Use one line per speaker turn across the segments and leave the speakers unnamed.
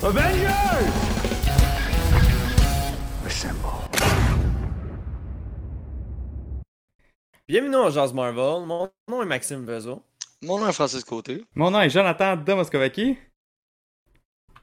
Assemble.
Bienvenue au Jazz Marvel. Mon nom est Maxime Vezo.
Mon nom est Francis Côté.
Mon nom est Jonathan Domoskovaki.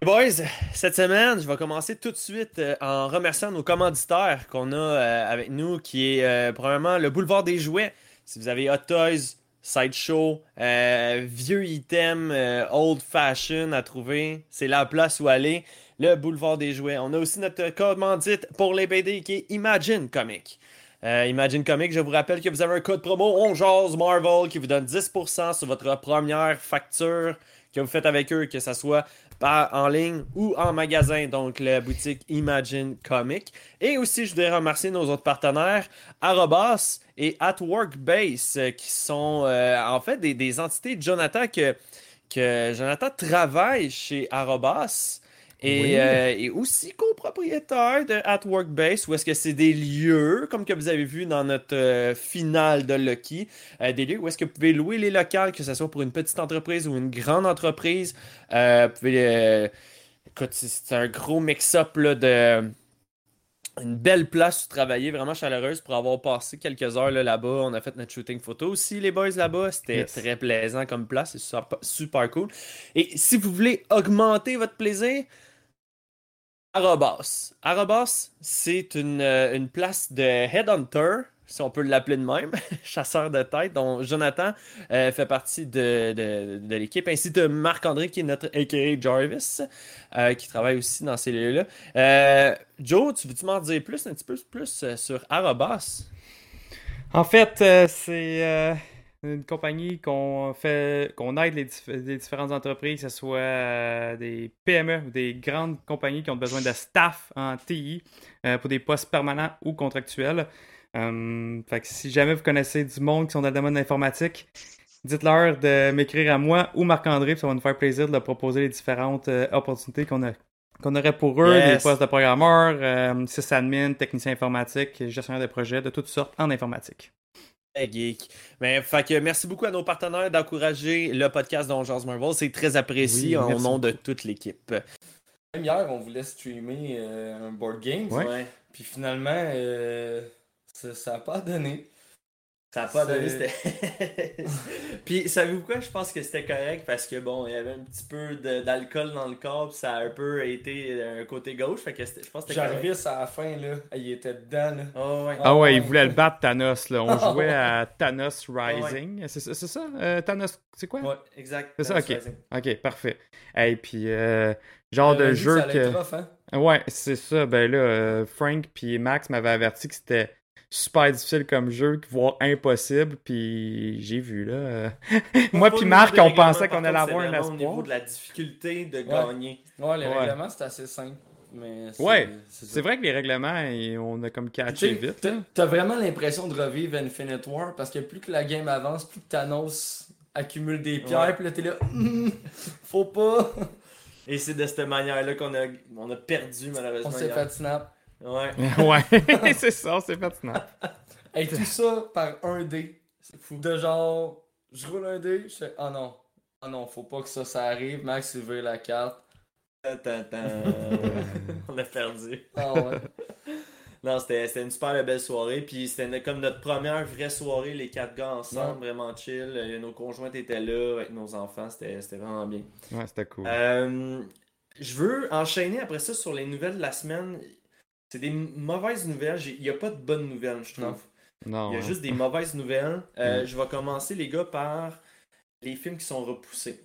Boys, cette semaine, je vais commencer tout de suite euh, en remerciant nos commanditaires qu'on a euh, avec nous, qui est euh, premièrement le Boulevard des Jouets. Si vous avez Hot Toys, Sideshow, euh, vieux items, euh, old fashion à trouver, c'est la place où aller. Le Boulevard des Jouets. On a aussi notre commandite pour les BD qui est Imagine Comic. Euh, Imagine Comic, je vous rappelle que vous avez un code promo On Marvel qui vous donne 10% sur votre première facture que vous faites avec eux, que ce soit par, en ligne ou en magasin, donc la boutique Imagine Comic. Et aussi, je voudrais remercier nos autres partenaires, Arobas et At Work Base, euh, qui sont euh, en fait des, entités de Jonathan que, que Jonathan travaille chez Arobas. Et,
Oui.
euh, et aussi copropriétaire de At Work Base, où est-ce que c'est des lieux, comme que vous avez vu dans notre euh, finale de Lucky, euh, des lieux où est-ce que vous pouvez louer les locales, que ce soit pour une petite entreprise ou une grande entreprise. Vous pouvez, écoute, c'est- un gros mix-up de une belle place où travailler, vraiment chaleureuse pour avoir passé quelques heures là, là-bas. On a fait notre shooting photo aussi, les boys là-bas. C'était
Yes.
très plaisant comme place, c'est super, super cool. Et si vous voulez augmenter votre plaisir, Arobas. Arobas, c'est une, euh, une place de headhunter, si on peut l'appeler de même, chasseur de tête, dont Jonathan euh, fait partie de, de- de l'équipe, ainsi de Marc-André, qui est notre a.k.a. Jarvis, euh, qui travaille aussi dans ces lieux-là. Euh, Joe, tu veux-tu m'en dire plus, un petit peu plus euh, sur Arobas?
En fait, c'est une compagnie qu'on fait, qu'on aide les, dif- les différentes entreprises, que ce soit euh, des PME ou des grandes compagnies qui ont besoin de staff en TI euh, pour des postes permanents ou contractuels. Euh, fait que si jamais vous connaissez du monde qui sont dans le domaine de l'informatique, dites-leur de m'écrire à moi ou Marc-André, ça va nous faire plaisir de leur proposer les différentes euh, opportunités qu'on a qu'on aurait pour eux,
Yes.
des postes de programmeurs, euh, sysadmin, technicien informatique, gestionnaire de projets de toutes sortes en informatique.
Geek. Mais, fait que merci beaucoup à nos partenaires d'encourager le podcast d'Ongeance Marvel. C'est très apprécié
Oui,
au nom de toute l'équipe.
Même hier, on voulait streamer euh, un board game.
Ouais.
Puis finalement, euh, ça n'a pas donné.
Ça n'a pas donné, c'était. puis, savez-vous quoi? Je pense que c'était correct parce que, bon, il y avait un petit peu d'alcool dans le corps, puis ça a un peu été un côté gauche. Fait que je pense que.
Jarvis, à la fin, là, il était dedans. Là.
Oh, ouais.
Ah ouais, il voulait le battre Thanos là. On
Ah
jouait à Thanos Rising. C'est ça, c'est ça? Euh, Thanos, c'est quoi?
Ouais, exact.
C'est ça,
Thanos
ok.
Rising.
Ok, parfait. Et puis euh, genre
a
de jeu que.
rough, hein?
Ouais, c'est ça. Ben là, euh, Frank puis Max m'avaient averti que c'était super difficile comme jeu, voire impossible. Puis j'ai vu là. euh, Moi puis Marc, on pensait qu'on allait avoir un
vraiment Au niveau
espoir.
de la difficulté de gagner.
Ouais, les
Ouais.
règlements, c'est assez simple. Mais c'est-
Ouais,
c'est
C'est vrai que les règlements, on a comme
Tu
catché vite.
t'as-
là.
T'as vraiment l'impression de revivre Infinite War parce que plus que la game avance, plus que Thanos accumule des pierres,
Ouais.
puis là t'es là, Hum, faut pas,
Et c'est de cette manière-là qu'on a, on a perdu, malheureusement.
on s'est fait snap.
Ouais.
ouais, c'est ça, c'est pertinent.
Et tout ça par un dé. C'est fou. De genre, je roule un dé, je fais, ah non, ah non, faut pas que ça, ça arrive. Max, il veut la carte.
On a perdu.
Ah ouais.
Non, c'était c'était une super belle soirée. Puis c'était comme notre première vraie soirée, les quatre gars ensemble, vraiment chill. Nos conjointes étaient là avec nos enfants. C'était c'était vraiment bien.
Ouais, c'était cool.
Euh, je veux enchaîner après ça sur les nouvelles de la semaine. C'est des mauvaises nouvelles. Il n'y a pas de bonnes nouvelles, je trouve.
Non.
Il y a
hein.
juste des mauvaises nouvelles. Euh,
Mm.
Je vais commencer, les gars, par les films qui sont repoussés.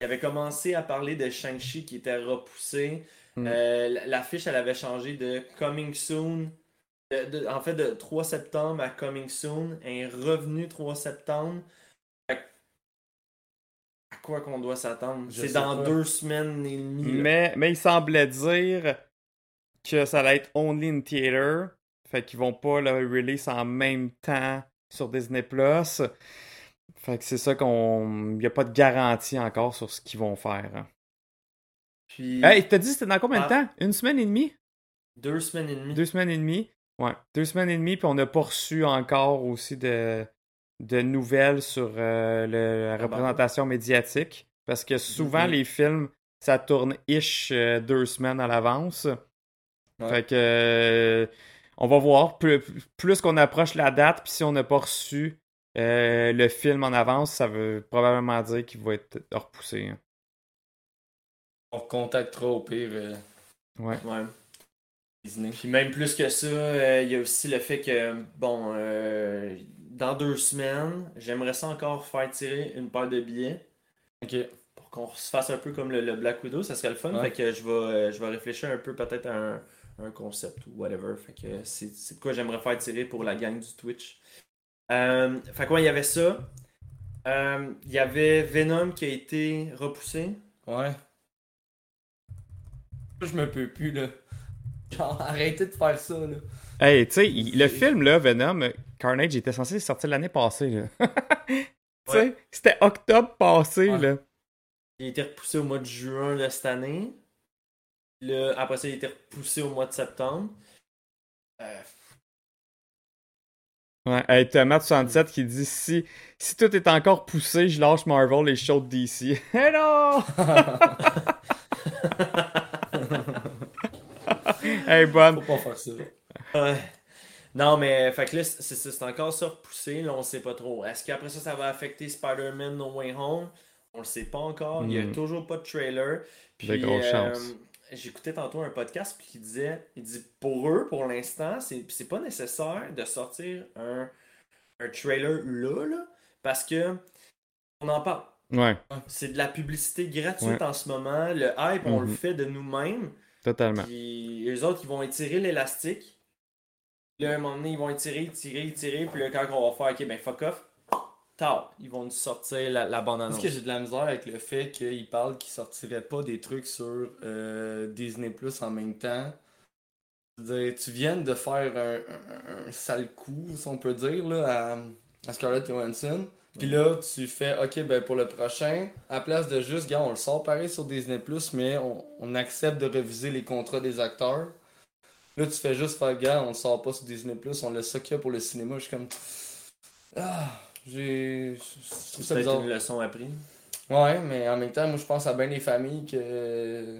Il avait commencé à parler de Shang-Chi qui était repoussé.
Mm.
Euh, la- L'affiche, elle avait changé de Coming Soon. de- de- en fait, de 3 septembre à Coming Soon. Un revenu 3 septembre. Que quoi qu'on doit s'attendre? C'est dans
pas.
deux semaines et demie. là.
Mais, mais il semblait dire que ça allait être only in theater. Fait qu'ils vont pas le release en même temps sur Disney Plus. Fait que c'est ça qu'on. Il n'y a pas de garantie encore sur ce qu'ils vont faire. hein.
Puis,
Hey, t'as dit c'était dans combien de
Ah.
temps? Une semaine et demie?
Deux semaines et demie.
Deux semaines et demie? Ouais, deux semaines et demie, puis on n'a pas reçu encore aussi de, de nouvelles sur euh, le- la
Ah,
représentation médiatique. Parce que souvent,
Mhm.
les films, ça tourne ish euh, deux semaines à l'avance.
Ouais.
Fait que euh, on va voir. Plus, plus qu'on approche la date, puis si on n'a pas reçu euh, le film en avance, ça veut probablement dire qu'il va être repoussé. hein.
On contactera au pire euh,
Ouais.
Ouais.
Disney.
Puis même plus que ça, euh, il y a aussi le fait que, bon, euh, dans deux semaines, j'aimerais ça encore faire tirer une paire de billets
Ok.
pour qu'on se fasse un peu comme le, le Black Widow, ça serait le fun.
Ouais.
Fait que je vais, euh, je vais réfléchir un peu peut-être à un, un concept ou whatever. Fait que c'est c'est de quoi j'aimerais faire tirer pour la gang du Twitch. Euh, fait quoi, il y avait ça. Euh, Il y avait Venom qui a été repoussé.
Ouais. Je me peux plus, là. Genre, arrêtez de faire ça, là.
Hey, tu sais, il- le film, là, Venom, Carnage, était censé sortir l'année passée, là. tu sais,
Ouais.
c'était octobre passé,
Ouais.
là.
Il a été repoussé au mois de juin de cette année. Le, après ça, il a été repoussé au mois de septembre. Euh,
Ouais, hey, t'as Matt67 qui dit si, si tout est encore poussé, je lâche Marvel et je saute DC. Non! hey, bonne.
Faut pas faire ça.
Ouais. Non, mais fait que là, c'est encore ça repoussé. Là, on sait pas trop. Est-ce qu'après ça, ça va affecter Spider-Man No Way Home? On le sait pas encore. Il y a
Mm.
toujours pas de trailer. Puis,
De grosses
euh,
chances.
J'écoutais tantôt un podcast puis qui disait il dit pour eux, pour l'instant, c'est c'est pas nécessaire de sortir un, un trailer là, là parce que on en parle.
Ouais,
C'est de la publicité gratuite
Ouais.
en ce moment. Le hype, on le
Mhm.
fait de nous-mêmes.
totalement.
Puis eux autres, ils vont étirer l'élastique. Là, à un moment donné, ils vont étirer, étirer, étirer. Puis là, quand on va faire, ok, ben fuck off, tard, ils vont nous sortir la, la bande
Parce
annonce.
que j'ai de la misère avec le fait qu'ils parlent qu'ils sortiraient pas des trucs sur euh, Disney Plus en même temps. Dire, tu viens de faire un, un- un sale coup, si on peut dire, là, à, à Scarlett Johansson. Puis là, tu fais, ok, ben pour le prochain, à place de juste, gars, on le sort pareil sur Disney Plus, mais on, on accepte de reviser les contrats des acteurs. Là, tu fais juste faire, gars, on le sort pas sur Disney Plus, on laisse ça qu'il y a pour le cinéma. Je suis comme. Ah, j'ai.
C'est
bizarre.
peut-être une leçon apprise.
Ouais, mais en même temps, moi je pense à bien des familles que.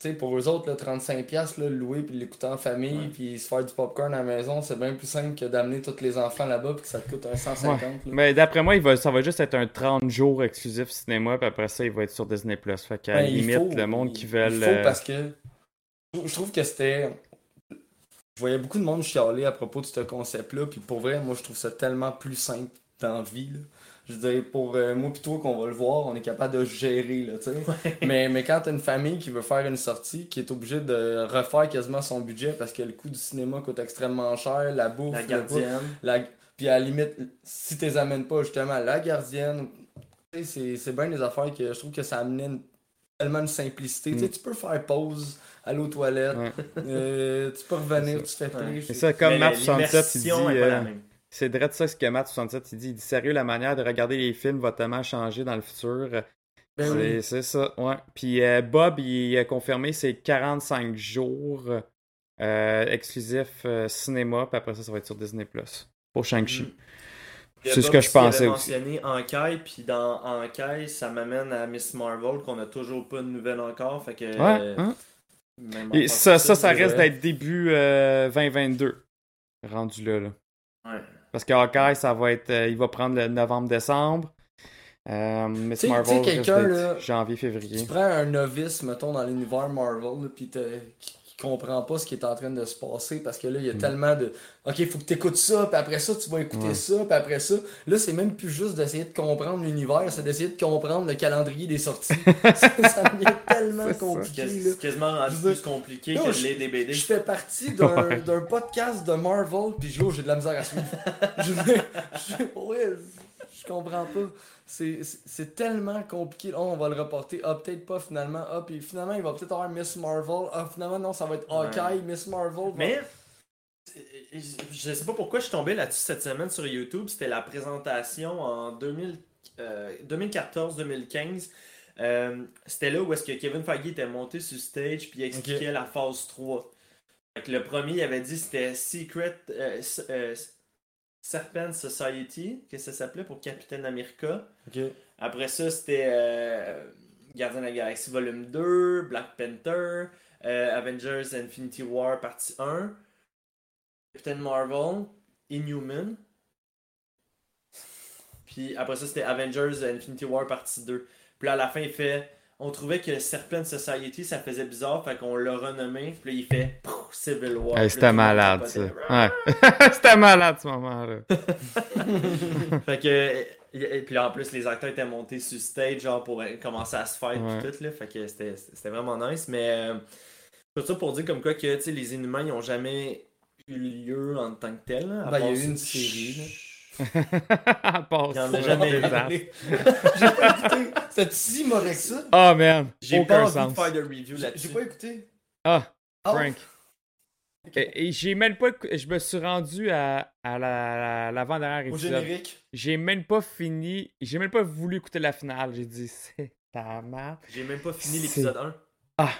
Tu sais, pour eux autres, là, 35$, là, le louer puis l'écouter en famille puis se faire du popcorn à la maison, c'est bien plus simple que d'amener tous les enfants là-bas puis que ça te coûte un 150$. là.
Mais d'après moi, il va, ça va juste être un 30 jours exclusif cinéma, puis après ça, il va être sur Disney+. Fait qu'à la
Ben, il
limite,
faut,
le monde
il-
qui veut
Il faut parce que. je trouve- Je trouve que c'était. Je voyais beaucoup de monde chialer à propos de ce concept-là, puis pour vrai, moi je trouve ça tellement plus simple dans la vie. Là. Je veux dire, pour euh, moi pis toi qu'on va le voir, on est capable de gérer, là, tu sais. mais, mais quand t'as une famille qui veut faire une sortie, qui est obligée de refaire quasiment son budget parce que le coût du cinéma coûte extrêmement cher, la bouffe,
La gardienne.
la... Puis à la limite, si tu les amènes pas justement la gardienne, c'est c'est bien des affaires que je trouve que ça amenait une- tellement de simplicité. Tu sais, tu peux faire pause, aller aux toilettes,
Ouais.
euh, tu peux revenir, tu te fais
Ouais.
plaisir.
C'est ça, comme Matt 67, il dit...
l'immersion est pas la
euh,
même.
C'est vrai de ça ce que Matt 67 il dit. Il dit sérieux, la manière de regarder les films va tellement changer dans le futur.
Ben
c'est,
oui.
c'est ça, ouais. Puis euh, Bob, il a confirmé c'est 45 jours euh, exclusif euh, cinéma, puis après ça, ça va être sur Disney Plus pour Shang-Chi.
Mm.
C'est ce que je pensais aussi.
mentionné Enquête, puis dans Enquête, ça m'amène à Miss Marvel, qu'on a toujours pas de nouvelles encore. Fait que.
Ouais,
euh,
hein?
même
Et ça,
que
ça,
vrai.
d'être début euh, 2022. Rendu là, là.
Ouais.
Parce que Hawkeye, ça va être. euh, il va prendre le novembre-décembre. Euh, Miss Marvel, janvier-février.
Tu prends un novice, mettons, dans l'univers Marvel, puis qui comprend pas ce qui est en train de se passer parce que là, il y a tellement de. Ok, il faut que tu écoutes ça, puis après ça, tu vas écouter
Ouais.
ça, puis après ça. Là, c'est même plus juste d'essayer de comprendre l'univers, c'est d'essayer de comprendre le calendrier des sorties. ça, ça devient tellement
C'est ça.
compliqué,
C'est quasiment rendu plus compliqué
Non,
que
je-
les DBD.
Je fais partie d'un
Ouais.
podcast de Marvel, puis je j'ai de la misère à suivre. je, je- ouais, Je comprends pas. C'est- tellement compliqué. Oh, on va le reporter. Ah, peut-être pas finalement. Ah, puis finalement, il va peut-être avoir Miss Marvel. Ah, finalement, non, ça va être Hawkeye, Miss Marvel.
Mais je sais pas pourquoi je suis tombé là-dessus cette semaine sur YouTube. C'était la présentation en 2000, euh, 2014-2015. Euh, C'était là où est-ce que Kevin Feige était monté sur stage puis il expliquait la phase 3. Fait que le premier, il avait dit c'était Secret euh, Serpent Society, que ça s'appelait pour Captain America. Après ça, c'était euh, Gardien de la Galaxie Volume 2, Black Panther, euh, Avengers Infinity War partie 1, Captain Marvel, Inhuman. Puis après ça, c'était Avengers Infinity War partie 2. Puis là, à la fin, il fait. On trouvait que Serpent Society, ça faisait bizarre, fait qu'on l'a renommé. Puis là, il fait Civil War.
Hey, C'était malade, ça. Ouais. C'était malade, ce moment-là.
Fait que. Et puis en plus, les acteurs étaient montés sur stage genre pour euh, commencer à se faire
Ouais.
tout là. Fait que c'était c'était vraiment nice. Mais euh, tout ça pour dire comme quoi que tu sais, les Inhumains ils ont jamais eu lieu en tant que tel. là,
Ben, il y a eu une série, là.
Jamais.
J'ai pas écouté. C'était si mauvais que ça.
Oh man,
J'ai pas envie
sens.
de faire de review là-dessus.
j'ai pas écouté.
Ah,
Ah,
Frank. Et, et j'ai même pas. Je me suis rendu à, à la- la- l'avant-dernière
Au
épisode.
générique.
J'ai même pas fini. J'ai même pas voulu écouter la finale. J'ai dit, c'est ta merde.
J'ai même pas fini l'épisode 1.
Ah,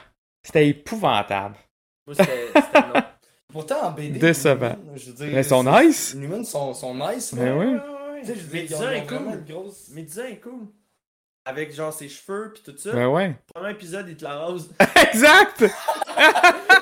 c'était épouvantable.
Moi c'était c'était non.
Pourtant, en BD.
Décevant.
Newman, Je veux dire,
Mais ils sont nice.
Les Newman sont, sont nice.
Mais oui.
Je veux
Mais
dire,
est cool.
grosse.
Mais est cool. Avec genre ses cheveux puis tout ça.
Ben ouais.
Premier épisode, il te la rose.
exact!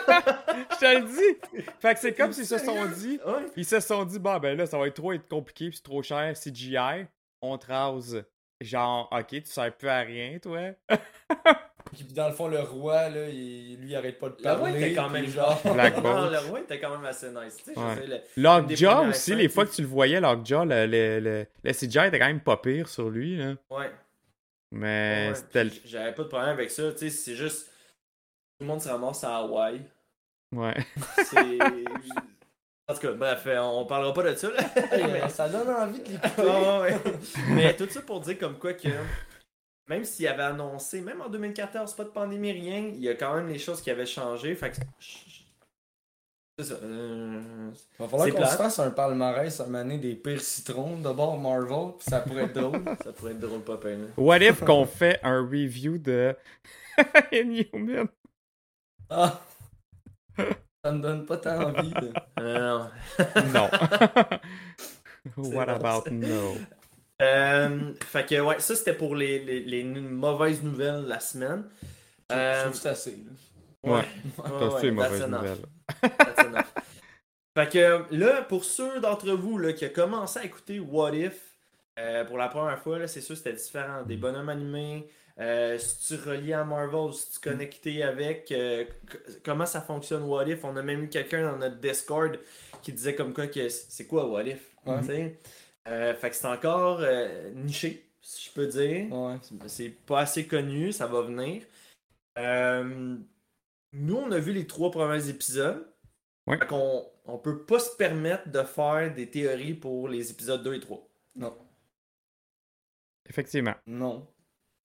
Je te le dis! Fait que c'est comme s'ils se sont dit.
Ouais.
Ils se sont dit, bah ben là, ça va être trop être compliqué pis c'est trop cher, CGI. On te rase. Genre, ok, tu sers plus à rien, toi.
Puis dans le fond, le roi, là, il- lui, il arrête pas de
Le
parler.
roi était quand même
genre.
Black
Non, le roi était quand même assez nice. Tu sais,
Ouais.
le-
Lockjaw aussi,
scènes,
les fois que tu le voyais, Lockjaw, le, le, le, le CGI était quand même pas pire sur lui, là.
Ouais.
Mais
ouais,
c'était le.
J'avais pas de problème avec ça. Tu sais, c'est juste. Tout le monde se ramasse à Hawaï.
Ouais.
C'est. En tout cas, bref, on parlera pas de ça. Là. Mais-
ça donne envie de l'écouter.
Ouais. Mais tout ça pour dire comme quoi que. Même s'il avait annoncé, même en 2014, pas de pandémie, rien, il y a quand même les choses qui avaient changé. Fait que. C'est ça. euh,
Il va falloir
C'est
qu'on se fasse un palmarès à donné des pires citrons. D'abord Marvel, puis ça pourrait être drôle.
Ça pourrait être drôle, pas peine.
What if qu'on fait un review de Inhuman?
Ah! Ça me donne pas tant envie. de-
non.
Non. What about no?
Euh, fait que, ouais, ça c'était pour les, les, les mauvaises nouvelles de la semaine.
Je
Euh,
c'est assez. là.
Ouais.
ouais,
T'as
ouais,
fait une
that's
mauvaise
enough.
nouvelle.
That's. Fait que là, pour ceux d'entre vous là, qui ont commencé à écouter What If euh, pour la première fois, c'est sûr que c'était différent. Des bonhommes animés, euh, si tu relies à Marvel, si tu connectais avec, euh, comment ça fonctionne What If? On a même eu quelqu'un dans notre Discord qui disait comme quoi que c'est quoi What If? Euh, fait que c'est encore euh, niché, si je peux dire.
Ouais.
C'est pas assez connu, ça va venir. Euh, nous, on a vu les trois premiers épisodes.
Ouais.
Fait qu'on on peut pas se permettre de faire des théories pour les épisodes 2 et 3.
Non.
Effectivement.
Non.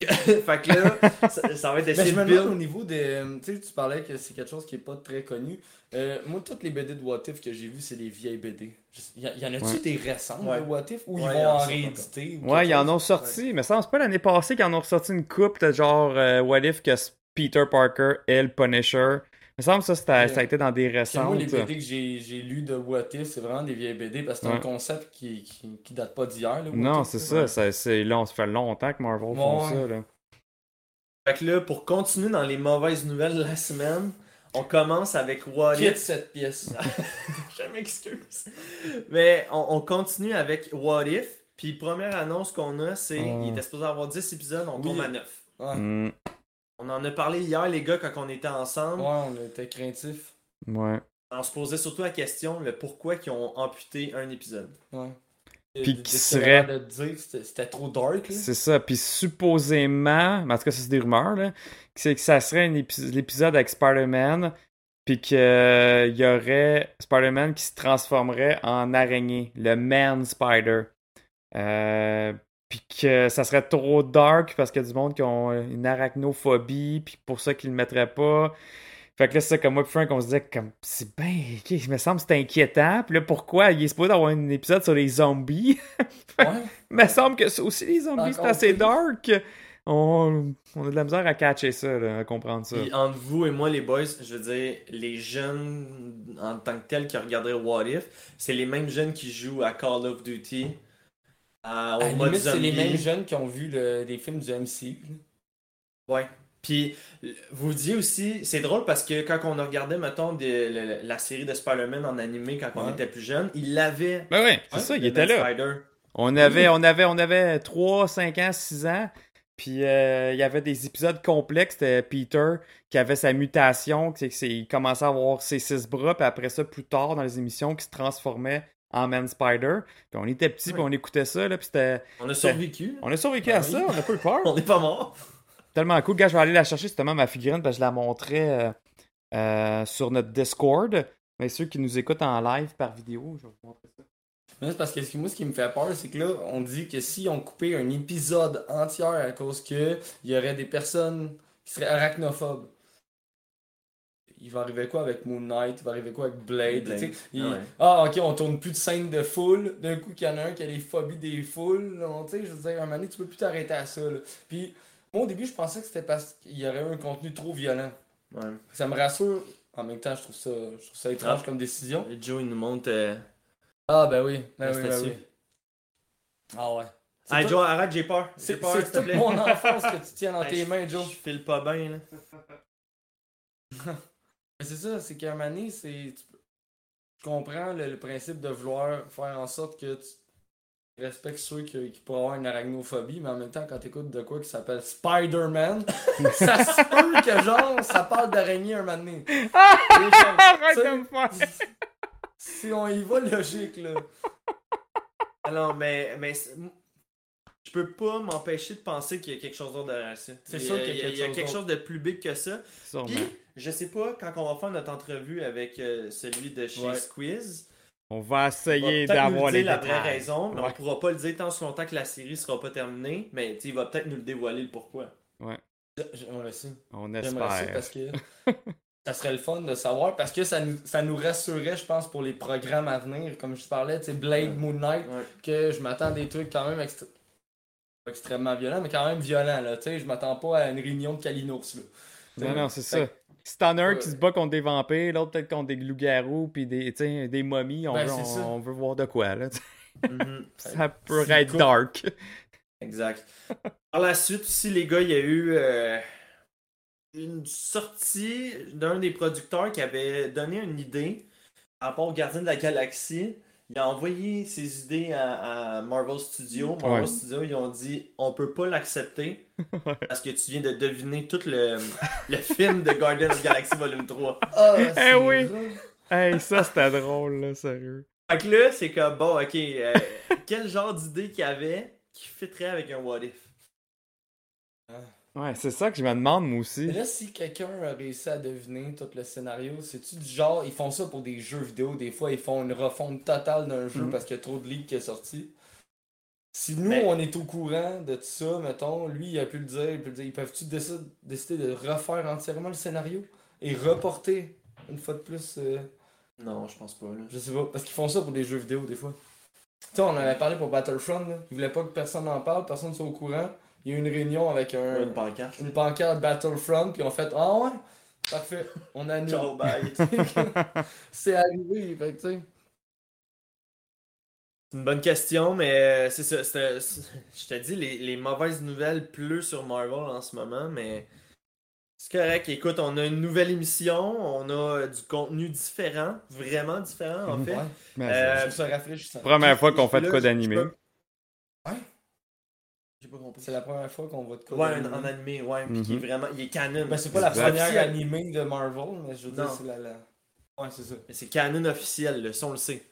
fait que là, ça, ça va être essayer de
au niveau des. Tu sais, tu parlais que c'est quelque chose qui est pas très connu. Euh, moi, toutes les BD de What If que j'ai vues, c'est des vieilles BD. Il y, en a-tu
Ouais.
des récentes
Ouais.
de What If ou
Ouais,
ils vont
en
rééditer ou
Ouais, ils en ont sorti, mais ça, c'est pas l'année passée qu'ils en ont ressorti une coupe de genre euh, What If que c'est Peter Parker et le Punisher. Il me semble que ça,
Ouais.
ça a été dans des
que moi,
récentes.
les BD que j'ai j'ai lues de What If, c'est vraiment des vieilles BD parce que c'est un concept qui, qui, qui date pas d'hier. là,
Non, c'est
là.
ça. ça c'est long, ça fait longtemps que Marvel font
Ouais.
ça. Là.
Fait que là, pour continuer dans les mauvaises nouvelles de la semaine, on commence avec What
Quitte
If.
cette pièce.
Je m'excuse. Mais on, on continue avec What If. Puis première annonce qu'on a, c'est
Ah.
il était supposé avoir 10 épisodes, on
Oui.
tombe à 9.
Ouais.
Hmm,
On en a parlé hier, les gars, quand on était ensemble.
Ouais, on était craintifs.
ouais.
On se posait surtout la question, le pourquoi ils ont amputé un épisode.
Ouais.
Puis
De-
qui
de-
serait-
de dire que c'était trop dark. Là.
C'est ça. Puis supposément, mais en tout cas, ça, c'est des rumeurs, là, que c'est que ça serait l'épisode avec Spider-Man, puis qu'il y aurait Spider-Man qui se transformerait en araignée, le Man Spider. Euh, puis que ça serait trop dark parce qu'il y a du monde qui ont une arachnophobie, puis pour ça qu'ils le mettraient pas. Fait que là, c'est ça, comme moi, puis Frank, on se disait, comme, c'est bien, ok, il me semble que c'est inquiétant. Puis là, pourquoi? Il est supposé avoir un épisode sur les zombies?
Ouais.
il me semble que aussi, les zombies, c'est assez dark. On, on a de la misère à catcher ça, là, à comprendre ça.
Puis entre vous et moi, les boys, je veux dire, les jeunes en tant que tels qui regarderaient What If, c'est les mêmes jeunes qui jouent à Call of Duty. À, au
À la
mode
limite, c'est les mêmes jeunes qui ont vu le- les films du MCU.
Ouais. Puis, vous dites aussi, c'est drôle parce que quand on a regardé, mettons, le- la série de Spider-Man en animé quand on était plus jeune, il l'avait.
Ben ouais, c'est ça, il était
Ben
là.
Spider.
On avait, on avait, on avait 3, 5 ans, 6 ans. Puis euh, il y avait des épisodes complexes. C'était Peter qui avait sa mutation, qui il commençait à avoir ses six bras, puis après ça, plus tard dans les émissions, qui se transformait en Man Spider. Puis on était petits, puis on écoutait ça, là, puis c'était...
On a survécu.
On a survécu
Ben
à
oui.
ça, on a pas eu peur.
On n'est pas mort.
Tellement cool. Gars, je vais aller la chercher, justement, ma figurine, parce que je la montrais euh, euh, sur notre Discord. Mais ceux qui nous écoutent en live par vidéo, je vais vous montrer ça.
C'est parce que ce qui- moi, ce qui me fait peur, c'est que là, on dit que si on coupait un épisode entier à cause que il y aurait des personnes qui seraient arachnophobes. Il va arriver quoi avec Moon Knight? Il va arriver quoi avec Blade? Il-
Ah ouais.
Ah, ok, on tourne plus de scènes de foule. D'un coup, qu'il y en a un qui a les phobies des foules. je veux dire, à un moment donné, tu peux plus t'arrêter à ça. là. Puis, moi, au début, je pensais que c'était parce qu'il y aurait eu un contenu trop violent.
Ouais.
Ça me rassure. En même temps, je trouve ça, je trouve ça étrange
Ah.
comme décision.
Et Joe, il nous montre. euh,
Ah, ben oui. Ben oui, ben oui. Ah ouais.
Hey Joe, arrête, j'ai peur.
C'est
peur, s'il te plaît.
mon enfance que tu tiens dans
Hey,
tes mains, Joe.
Je file pas bien, là.
Mais c'est ça, c'est qu'à un moment donné, c'est. Tu je comprends le, le principe de vouloir faire en sorte que tu respectes ceux qui, qui pourraient avoir une arachnophobie, mais en même temps, quand tu écoutes de quoi qui s'appelle Spider-Man, ça se peut que genre, ça parle d'araignée un moment donné.
Arrête!
Si on y va logique, là.
Alors, mais, mais je peux pas m'empêcher de penser qu'il y a quelque chose d'autre derrière ça.
C'est
Il y
sûr
a-
qu'il y a
il y a
quelque
quelque
chose
chose de plus big que ça.
Sûrement.
Puis, je sais pas, quand on va faire notre entrevue avec euh, celui de chez
Ouais.
Squeeze,
On va
on va
essayer d'avoir les
la
détails.
vraie raison, mais
Ouais.
on pourra pas le dire tant si longtemps que la série sera pas terminée, mais il va peut-être nous le dévoiler le pourquoi.
J'aimerais ça.
On
J'aimerais ça
espère.
parce que ça serait le fun de savoir parce que ça nous, ça nous rassurerait, je pense, pour les programmes à venir. Comme je parlais, tu sais, Blade, Moon Knight,
Ouais.
que je m'attends à des trucs quand même extré- extrêmement violents, mais quand même violents. Là, tu sais, je m'attends pas à une réunion de Kalinos. Là.
Non, non, c'est ça. Si t'en as un qui se bat contre des vampires, l'autre peut-être contre des loups-garous, puis des, des momies, on,
Ben,
veut, on, on veut voir de quoi, là.
Mhm.
Ça
Si,
être dark.
Exact. Par la suite aussi, les gars, il y a eu euh, une sortie d'un des producteurs qui avait donné une idée par rapport aux Gardiens de la Galaxie. Il a envoyé ses idées à, à Marvel Studios. Marvel
Ouais.
Studios, ils ont dit on peut pas l'accepter parce que tu viens de deviner tout le, le film de Guardians of the Galaxy Volume 3.
Ah,
Eh oui. Hey, ça c'était drôle, là, sérieux.
Fait que là, c'est comme bon, ok, euh, quel genre d'idée qu'il y avait qui fitterait avec un What If?
Ouais, c'est ça que je me demande, moi aussi.
Mais là, si quelqu'un a réussi à deviner tout le scénario, c'est-tu du genre, ils font ça pour des jeux vidéo, des fois ils font une refonte totale d'un jeu
Mhm.
parce qu'il y a trop de leaks qui est sorti? Si nous,
Mais-
on est au courant de tout ça, mettons, lui, il a pu le dire, il peut le dire, ils peuvent-tu décider, de refaire entièrement le scénario et reporter une fois de plus, euh,
Non, je pense pas. Là.
je sais pas, parce qu'ils font ça pour des jeux vidéo des fois. Tu sais, on en avait parlé pour Battlefront, là. ils voulaient pas que personne n'en parle, personne ne soit au courant. Il y a eu une réunion avec un,
Ouais, une pancarte.
une pancarte Battlefront, puis on fait Ah ouais, parfait, on annule.
Ciao, bye.
C'est arrivé, fait que tu sais.
C'est une bonne question, mais euh, c'est ça. c'est- c'est- Je te dis, les, les mauvaises nouvelles pleuvent sur Marvel en ce moment, mais c'est correct. Écoute, on a une nouvelle émission, on a du contenu différent, vraiment différent en fait.
Ouais.
Mais
Euh,
ça.
Première fois qu'on fait de quoi
je-
d'animé.
Je peux- J'ai pas compris.
C'est la première fois qu'on voit de quoi.
Ouais, en animé, ouais, puis qui est
Mhm.
vraiment. Il est canon.
Ben, c'est pas la
C'est
première animée de Marvel, mais je veux dire,
Non.
c'est la, la. Ouais, c'est ça.
Mais c'est canon officiel, là, ça on le sait.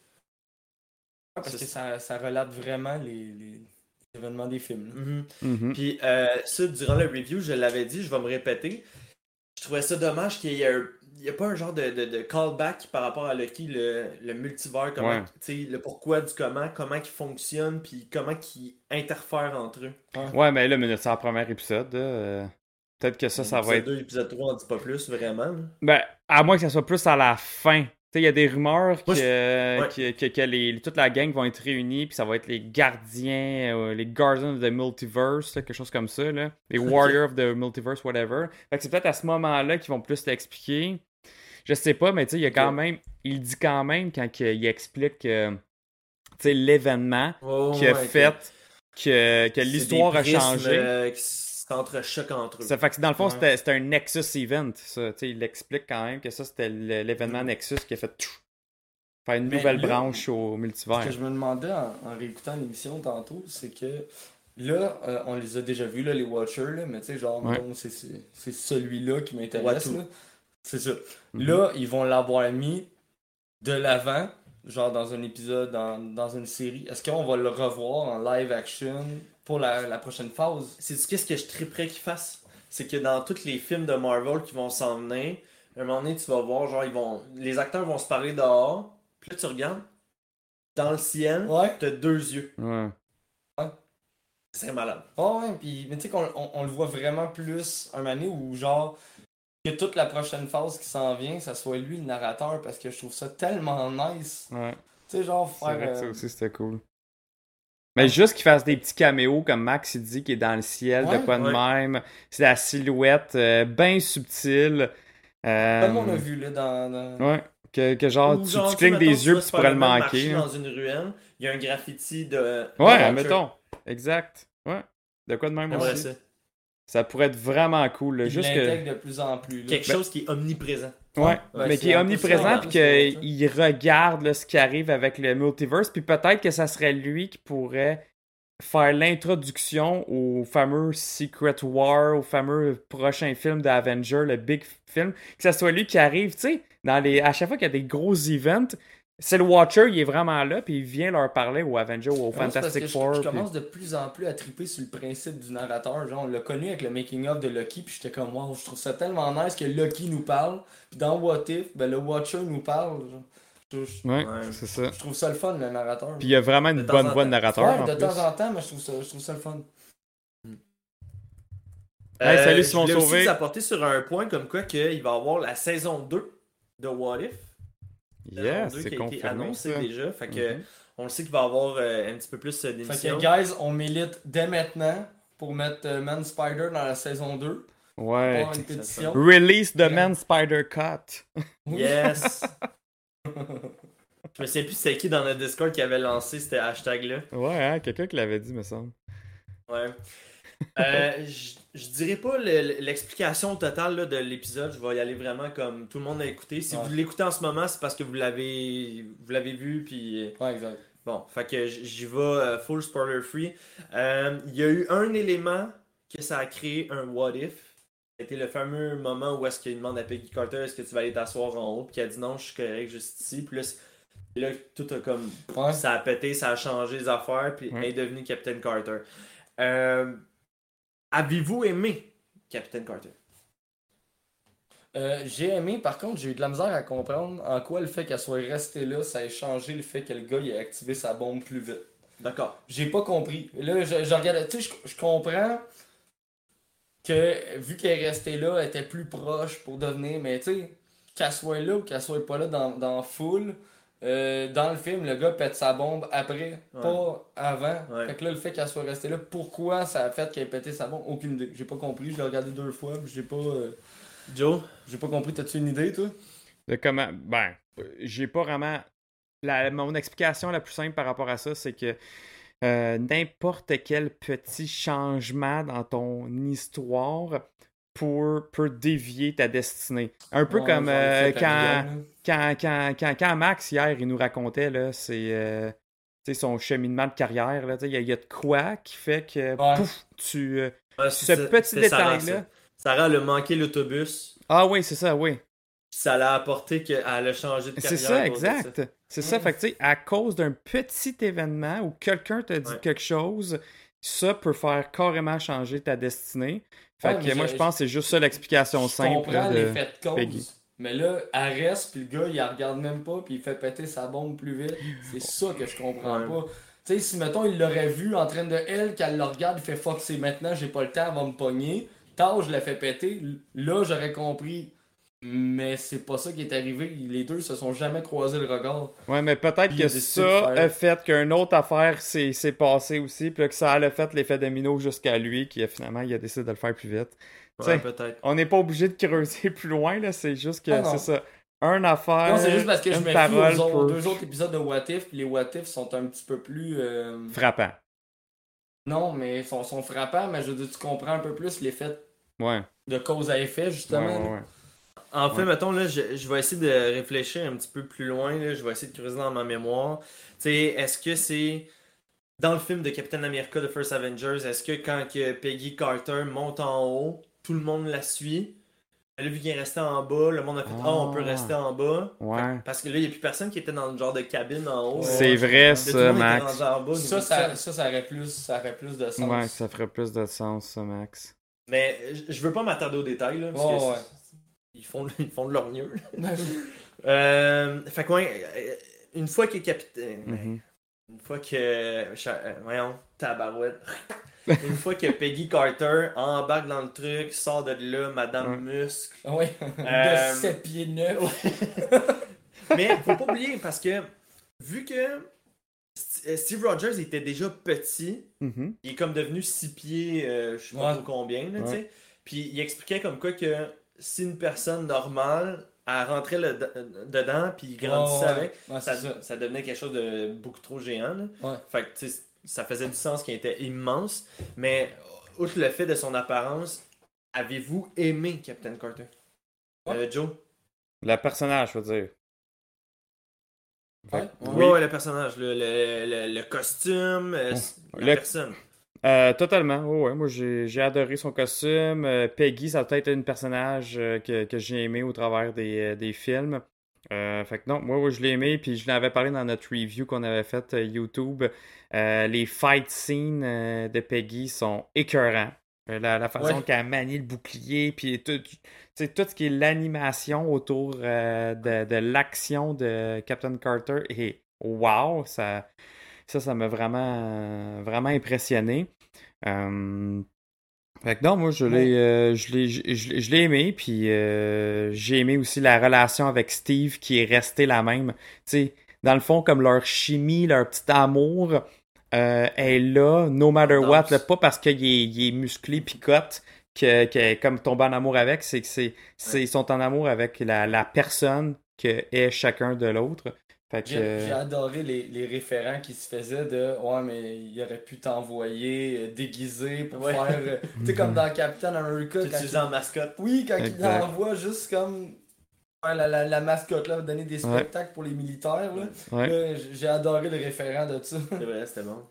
Parce
C'est
que ça, ça relate vraiment les, les événements des films.
Mhm.
Mhm.
Puis euh, ça, durant le review, je l'avais dit, je vais me répéter. je trouvais ça dommage qu'il y ait un- il y a pas un genre de, de, de callback par rapport à Lucky, le, le multivers, comment,
Ouais.
tu sais, le pourquoi du comment, comment il fonctionne, puis comment il interfère entre eux.
Ouais, mais là, mais c'est en premier épisode. euh, Peut-être que ça, ça va être.
Épisode 2, épisode 3, on dit pas plus, vraiment. là.
Ben, à moins que ça soit plus à la fin. Tu sais, il y a des rumeurs que,
ouais.
que, que- que les, toute la gang vont être réunis, puis ça va être les gardiens, euh, les Guardians of the Multiverse, là, quelque chose comme ça, là. Les Warriors of the Multiverse, whatever. Fait que c'est peut-être à ce moment-là qu'ils vont plus l'expliquer. Je sais pas, mais tu sais, il y a quand même. Il dit quand même quand que- il explique euh, tu sais, l'événement
Ouais,
qui a fait
que-
que, l'histoire a changé.
euh, qui s'entrechoquent entre eux.
Ça fait que dans le fond,
Ouais.
c'était un Nexus event. Ça. Tu sais, Il explique quand même que ça, c'était l'événement Nexus qui a fait. Faire une
Mais
nouvelle
là,
branche au multivers.
Ce que je me demandais en, en réécoutant l'émission tantôt, c'est que là, euh, on les a déjà vus, là, les Watchers, là, mais tu sais, genre,
Ouais.
mettons, c'est- c'est c'est celui-là qui m'intéresse. C'est ça.
Mhm.
Là, ils vont l'avoir mis de l'avant, genre dans un épisode, dans, dans une série. Est-ce qu'on va le revoir en live action pour la, la prochaine phase?
C'est qu'est-ce que je triperais qu'ils fassent? C'est que dans tous les films de Marvel qui vont s'en venir, à un moment donné, tu vas voir, genre, ils vont. Les acteurs vont se parler dehors, puis là, tu regardes, dans le ciel,
Ouais.
t'as deux yeux.
Ouais.
C'est malade.
Ah ouais, puis, mais tu sais qu'on on, on le voit vraiment plus un année où genre que toute la prochaine phase qui s'en vient, ça soit lui le narrateur parce que je trouve ça tellement nice.
Ouais.
Tu sais, genre
C'est
faire.
vrai que ça
euh,
aussi, c'était cool. Mais juste qu'il fasse des petits caméos comme Max il dit qui est dans le ciel,
Ouais,
de quoi de
ouais.
même. C'est la silhouette euh, bien subtile. Euh,
Comme on a vu là dans. dans-
Ouais. Que, que genre,
Ou
tu,
genre, mettons,
des yeux puis tu pourrais le manquer. là.
dans une ruelle, il y a un graffiti de.
Ouais,
de
mettons. Exact. Ouais. De quoi de même aussi.
Ça.
Pourrait être vraiment cool. là, Juste que...
de plus en plus. Là.
Quelque
Ben-
chose qui est omniprésent.
Ouais,
Ouais,
mais qui est omniprésent puis qu'il regarde là, ce qui arrive avec le multiverse puis peut-être que ça serait lui qui pourrait faire l'introduction au fameux Secret War, au fameux prochain film d'Avenger, le big film, que ça soit lui qui arrive, tu sais, dans les à chaque fois qu'il y a des gros events, c'est le Watcher, il est vraiment là puis il vient leur parler au Avenger ou au
Moi, c'est parce
Fantastic
je-
Four.
Je,
puis-
commence de plus en plus à triper sur le principe du narrateur. Genre, on l'a connu avec le making-of de Lucky, puis j'étais comme, wow, je trouve ça tellement nice que Lucky nous parle. Puis dans What If, ben, le Watcher nous parle. genre. Je, je-
Ouais,
Ouais.
c'est ça.
je trouve ça le fun, le narrateur.
Puis il y a vraiment une bonne voix de narrateur
ouais,
en
de
plus.
temps en temps, mais je trouve ça, je trouve ça le fun.
Hey, salut,
Euh,
Simon
je voulais aussi
Sauvé.
vous apporter sur un point comme quoi qu'il va y avoir la saison 2 de What If. 2
c'est
qui a été
confirmé
annoncé
ça.
déjà. Fait que
Mhm.
on le sait qu'il va y avoir euh, un petit peu plus euh,
Fait
d'émissions.
que, guys, on milite dès maintenant pour mettre euh, Man Spider dans la saison 2.
Ouais.
Pour une pétition.
Release the
Ouais.
Man Spider Cut.
Yes! je me sais plus c'était qui dans notre Discord qui avait lancé ce hashtag-là.
Ouais, hein, quelqu'un qui l'avait dit, me semble.
Ouais. Euh, je dirais pas le- l'explication totale là, de l'épisode. Je vais y aller vraiment comme tout le monde a écouté. Si
Ouais.
vous l'écoutez en ce moment, c'est parce que vous l'avez vous l'avez vu. Puis euh,
Ouais, exact.
bon, fait que j'y vais euh, full spoiler free. Euh, Il y a eu un élément que ça a créé un what if. C'était le fameux moment où est-ce qu'il demande à Peggy Carter est-ce que tu vas aller t'asseoir en haut? Puis qu'elle dit non, je suis correct juste ici. Puis là, tout a comme
Ouais.
ça a pété, ça a changé les affaires, puis
Ouais.
elle est devenue Captain Carter. Euh, Avez-vous aimé Captain Carter?
Euh, j'ai aimé, par contre, j'ai eu de la misère à comprendre en quoi le fait qu'elle soit restée là, ça a changé le fait que le gars il a activé sa bombe plus vite.
D'accord.
J'ai pas compris. Là, je, je regarde, tu sais, je, je comprends que vu qu'elle est restée là, elle était plus proche pour devenir, mais tu sais, qu'elle soit là ou qu'elle soit pas là dans, dans full, euh, dans le film, le gars pète sa bombe après,
Ouais.
pas avant.
Ouais.
Fait que là, le fait qu'elle soit restée là, pourquoi ça a fait qu'elle ait pété sa bombe? Aucune idée. J'ai pas compris, je l'ai regardé deux fois, j'ai pas, euh,
Joe?
j'ai pas compris. T'as-tu une idée, toi?
De comment. Ben, j'ai pas vraiment. La, mon explication la plus simple par rapport à ça, c'est que euh, n'importe quel petit changement dans ton histoire pour, peut dévier ta destinée. Un peu
Ouais,
comme euh, quand, quand, quand, quand, quand Max, hier, il nous racontait, là, c'est. euh, son cheminement de carrière, il y, y a de quoi qui fait que,
Ouais.
pouf, tu... euh,
Ouais,
ce petit détail-là...
ça. Sarah a manqué l'autobus,
Ah oui, c'est ça, oui.
ça l'a apporté qu'elle a changé de carrière.
C'est ça, exact. C'est ça, fait que à cause d'un petit événement où quelqu'un te dit quelque chose, ça peut faire carrément changer ta destinée. Fait
Ouais,
que
mais
moi,
je-
je pense que c'est juste ça l'explication
Je
simple
comprends
de
l'effet de cause.
Peggy.
Mais là, elle reste, puis le gars, il la regarde même pas, puis il fait péter sa bombe plus vite. C'est ça que je comprends
Ouais.
pas. Tu sais, si mettons, il l'aurait vu en train de elle, qu'elle le regarde, il fait fuck, c'est maintenant, j'ai pas le temps, elle va me pogner. Tard, je l'ai fait péter. Là, j'aurais compris. Mais c'est pas ça qui est arrivé. Les deux se sont jamais croisés le regard.
Ouais, mais peut-être que ça
faire-
a fait qu'une autre affaire s'est passée aussi, puis que ça a fait l'effet domino jusqu'à lui, qui a finalement il a décidé de le faire plus vite. Tu
Ouais,
sais,
peut-être.
on n'est pas obligé de creuser plus loin, là, c'est juste que
Ah
c'est ça. Un affaire.
Non, c'est juste parce que je me aux,
peut-
deux autres épisodes de What If, puis les What If sont un petit peu plus. euh,
Frappant.
Non, mais ils sont, sont frappants, mais je veux dire, tu comprends un peu plus l'effet
Ouais.
de cause à effet,
Ouais,
justement.
ouais, ouais.
En fait,
Ouais.
mettons, là, je, je vais essayer de réfléchir un petit peu plus loin. Là, je vais essayer de creuser dans ma mémoire. Tu sais, est-ce que c'est dans le film de Captain America, The First Avengers, est-ce que quand que Peggy Carter monte en haut, tout le monde la suit? Elle a vu qu'il est resté en bas, le monde a fait Ah, on peut
Ah.
rester en bas.
Ouais.
Parce que là, il n'y a plus personne qui était dans le genre de cabine en haut.
C'est
Ouais.
vrai, ça, Max.
bas,
Ça, ça, ça, ça aurait plus, ça aurait plus de sens.
Ouais, ça ferait plus de sens, ça, Max.
Mais je- veux pas m'attarder aux détails, là, parce
Ouais,
que
ouais.
Ils, font, ils font de leur mieux.
Ben oui.
Euh, fait que, ouais, euh, une fois que capitaine.
Mhm.
Une fois que. euh, Voyons, tabarouette. une fois que Peggy Carter embarque dans le truc, sort de là, Madame Muscle.
Oui,
Euh,
de 7 pieds 9.
Mais faut pas oublier parce que, vu que St- Steve Rogers était déjà petit,
Mhm.
il est comme devenu 6 pieds, euh, je sais pas
Ouais.
combien, là, tu
Ouais.
sais. Puis il expliquait comme quoi que si une personne normale, elle rentrait le- dedans, puis il grandissait
ouais.
avec,
Ouais,
ça,
c'est ça.
ça devenait quelque chose de beaucoup trop géant. là.
Ouais.
Fait que, ça faisait du sens qu'il était immense. Mais, outre le fait de son apparence, avez-vous aimé Captain Carter?
Ouais.
Euh, Joe?
Le personnage, je veux dire.
Ouais,
Oui, ouais, le personnage, le, le- le- le costume, euh, la
Le-
personne.
Euh, totalement, ouais, ouais. Moi, j'ai j'ai adoré son costume. Euh, Peggy, ça a peut-être un personnage euh, que, que j'ai aimé au travers des, euh, des films. Fait que non, moi, ouais, je l'ai aimé. Puis je l'avais parlé dans notre review qu'on avait fait euh, YouTube. Les fight scenes de Peggy sont écœurants. La, la façon
Ouais.
qu'elle manie le bouclier, puis tout, tout ce qui est l'animation autour de, de l'action de Captain Carter est wow, ça, ça, ça m'a vraiment, vraiment impressionné. Euh, fait que non, moi, je l'ai, euh, je l'ai, je, je- je l'ai aimé, puis euh, j'ai aimé aussi la relation avec Steve qui est restée la même. Tu sais, dans le fond, comme leur chimie, leur petit amour euh, est là, no matter what. là, pas parce qu'il est, il est musclé picote que, que est comme tombé en amour avec, c'est que c'est, c'est- ils sont en amour avec la, la personne que est chacun de l'autre. Fait que,
J'ai j'ai adoré les, les référents qui se faisaient de Ouais, mais il aurait pu t'envoyer euh, déguisé pour
Ouais.
faire. euh, tu sais, comme dans Captain America.
Tu
quand
utilises
il-
en mascotte.
Oui, quand il
Exact.
l'envoie juste comme. faire la, la, la mascotte là, donner des
Ouais.
spectacles pour les militaires. Là.
ouais.
Là, j- J'ai adoré le référent de ça.
C'est vrai, c'était bon.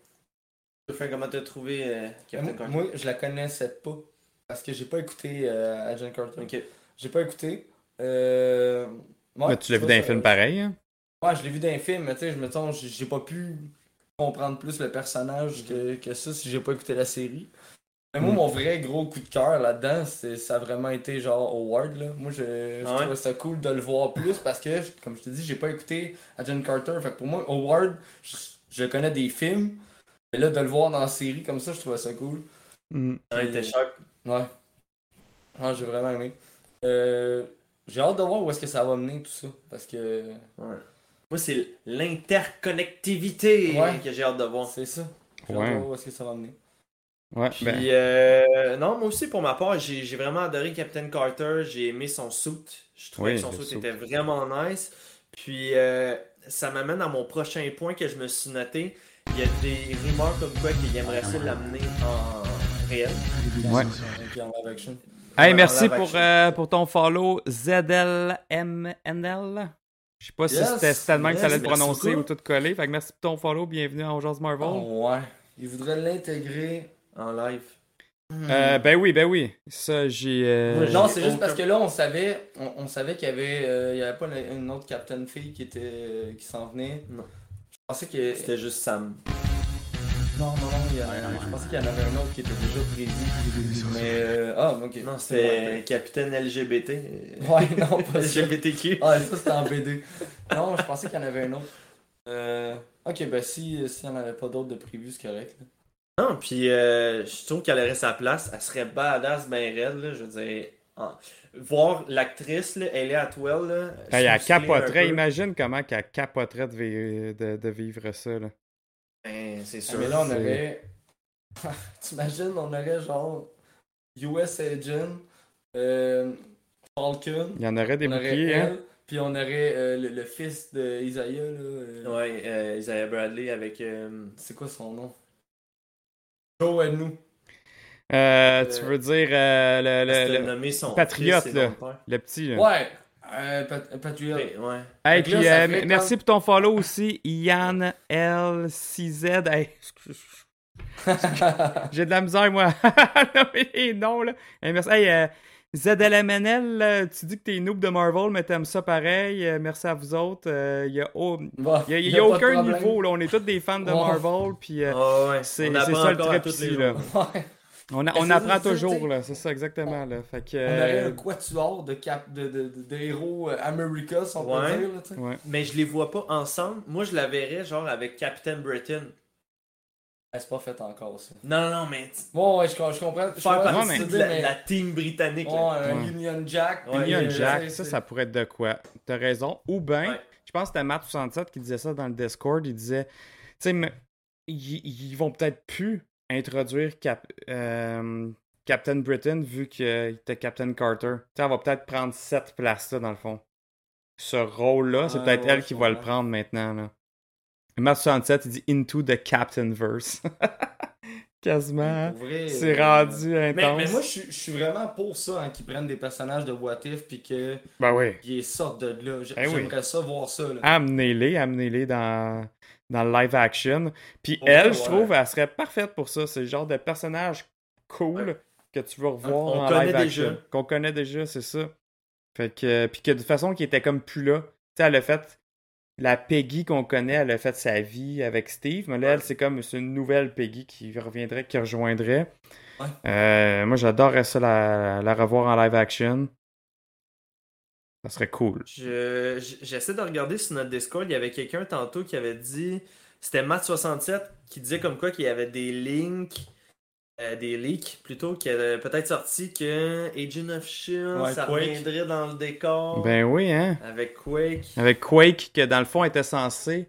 Enfin, comment t'as trouvé euh, Captain
moi,
Carter?
moi, je la connaissais pas. Parce que j'ai pas écouté euh, Agent Carter.
Ok.
J'ai pas écouté. Euh... ouais,
tu l'as vu dans un film pareil, hein?
Ouais, je l'ai vu dans un film, mais tu sais, je me sens, j'ai pas pu comprendre plus le personnage que, que ça si j'ai pas écouté la série. Mais moi,
Mm.
mon vrai gros coup de cœur là-dedans, c'est- ça a vraiment été genre Howard. Là. Moi, je, je
Ah ouais?
trouvais ça cool de le voir plus parce que, comme je te dis, j'ai pas écouté Agent Carter. Fait que pour moi, Howard, je, je connais des films, mais là, de le voir dans la série comme ça, je trouvais ça cool.
Mm.
Ouais, il était choc.
Ouais. Ouais, j'ai vraiment aimé. Euh, j'ai hâte de voir où est-ce que ça va mener tout ça. Parce que
Ouais. Moi, c'est l'interconnectivité
Ouais.
que j'ai hâte de voir.
c'est ça. J'ai hâte
Ouais.
de voir où est-ce que ça va mener.
Ouais,
Puis,
ben,
euh, non, moi aussi, pour ma part, j'ai j'ai vraiment adoré Captain Carter. J'ai aimé son suit. Je trouvais
Oui,
que son suit
suit.
était vraiment nice. Puis, euh, ça m'amène à mon prochain point que je me suis noté. Il y a des rumeurs comme quoi qu'il aimerait ça l'amener en réel.
Ouais. Hey, merci pour, euh, pour ton follow, ZLMNL. Je sais pas si
Yes,
c'était c'était le même que
yes,
ça allait le prononcer ou tout coller. Fait que merci pour ton follow. Bienvenue à Jazz Marvel.
Oh, ouais. Il voudrait l'intégrer.
En live.
Euh, ben oui, ben oui. Ça, j'ai. euh,
non, c'est juste
aucun-
parce que là, on savait, on, on savait qu'il y avait, euh, il y avait pas une une autre Captain fille qui était, qui s'en venait.
Non.
Je pensais que.
C'était juste Sam.
Non, non, non, il y a- je pensais qu'il y en avait un autre qui était déjà prévu. Mais. euh, Ah, ok.
Non, c'était Capitaine LGBT.
Ouais, non, pas.
LGBTQ.
Ah, ça c'était en BD. Non, je pensais qu'il y en avait un autre. Euh... Ok, ben si s'il n'y en avait pas d'autres de prévu, c'est correct. là.
Non, puis euh, je trouve qu'elle aurait sa place. Elle serait badass, ben raide, là. Je veux dire. Voir l'actrice, là, elle est Atwell, là.
Hey, elle capoterait. Imagine comment qu'elle capoterait de, vi- de- de vivre ça. Là.
Ben, c'est
Ah,
sûr.
mais là, on aurait. T'imagines, on aurait genre. US Agent, euh, Falcon.
Il y en aurait des
on aurait
boucliers, hein?
elle, Puis on aurait euh, le, le fils de Isaiah, là. euh,
Ouais, euh, Isaiah Bradley avec. euh,
C'est quoi son nom? Joe et nous.
Euh, tu veux dire euh, le, le- le-
nommé son
Patriote, là. le petit. là.
Ouais! Euh, Pat- Patriot.
Ouais, ouais.
Hey, puis
là,
euh,
fait
merci pour ton follow aussi, Yann LCZ. Hey, excuse- J'ai de la misère, moi. nommer les noms, là. Hey, merci. Hey, euh, ZLMNL, euh, tu dis que t'es noob de Marvel, mais t'aimes ça pareil. Euh, merci à vous autres. Il n'y a,
Bon,
y a- y
y
a
a
aucun niveau. Là. On est tous des fans de. Marvel. Puis euh,
Ah ouais,
c'est ça le trip ici. Là. On, a-
Mais
on
c'est-
apprend toujours.
c'est-
là. C'est ça, exactement. Là. Fait que,
On aurait
euh,
un quatuor de, cap, de, de, de, de héros euh, America, si on
Ouais.
peut dire. Là,
ouais.
Mais je les vois pas ensemble. Moi, je la verrais genre avec Captain Britain.
Ah, c'est pas fait encore, ça.
Non, non, mais
Bon, ouais, je, je comprends. Je
faire
comprends
partie de la,
mais-
la team britannique.
Ouais,
là.
un
Ouais.
Union Jack.
Union
euh,
Jack, ça, ça pourrait être de quoi? T'as raison. Ou bien,
Ouais.
je pense que c'était Matt67 qui disait ça dans le Discord. Il disait, tu sais, mais ils, ils vont peut-être plus introduire Cap- euh, Captain Britain vu qu'il était Captain Carter. Tu sais, elle va peut-être prendre cette place-là, dans le fond. Ce rôle-là, c'est peut-être
ouais,
elle qui va le prendre maintenant. Là. Matt67, il dit Into the Captain Verse. Quasiment.
Vrai,
C'est
euh,
rendu
Mais,
intense.
mais moi, je suis- je suis vraiment pour ça, hein, qu'ils prennent des personnages de What If puis qu'ils
Ben oui.
sortent de là.
Oui.
J'aimerais ça voir ça.
Amenez-les, amenez-les dans, dans le live action. Puis elle, je trouve, elle serait parfaite pour ça. C'est le genre de personnage cool que tu veux revoir
On
en live
déjà.
action. Qu'on connaît déjà, c'est ça. Fait que, puis que de toute façon, qui était comme plus là. Tu sais, elle a fait la Peggy qu'on connaît, elle a fait sa vie avec Steve, mais là, elle, c'est comme une nouvelle Peggy qui reviendrait, qui rejoindrait.
Ouais.
Euh, moi, j'adorerais ça la, la revoir en live action. Ça serait cool.
Je- J'essaie de regarder sur notre Discord. Il y avait quelqu'un tantôt qui avait dit. C'était Matt67 qui disait comme quoi qu'il y avait des links. euh, des leaks plutôt qui avaient peut-être sorti que Agent of Shield
Ouais,
ça
Quake.
reviendrait dans le décor
Ben oui, hein?
avec Quake.
Avec Quake, que dans le fond était censé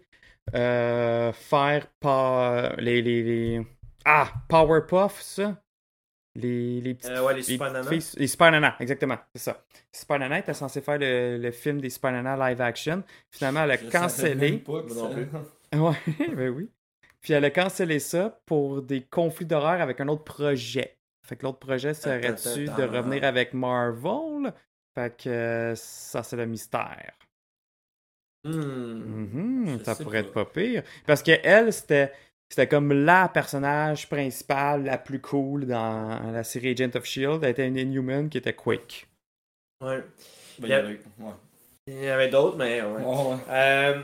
euh, faire pas les, les, les- Ah, Powerpuff, ça? Les, les petites.
Euh, ouais, les Super
petites
Nanas.
filles- Les Super Nanas, exactement, c'est ça. Super Nana était censé faire le, le film des Super Nanas live action. Finalement, elle a
Je
cancellé.
même pas que
Moi non
ça-
Ouais, ben oui. Puis elle a cancellé ça pour des conflits d'horaire avec un autre projet. Fait que l'autre projet serait-tu de revenir avec Marvel? Fait que ça, c'est le mystère.
Hmm.
Mhm,
Je
ça
sais
pourrait
pas.
être pas pire. Parce que elle, c'était c'était comme la personnage principale, la plus cool dans la série Agent of Shield. Elle était une Inhuman qui était Quake.
Ouais.
Ben,
Il y a-
il y avait- ouais.
Il y en avait d'autres, mais ouais.
Ouais, ouais.
Euh,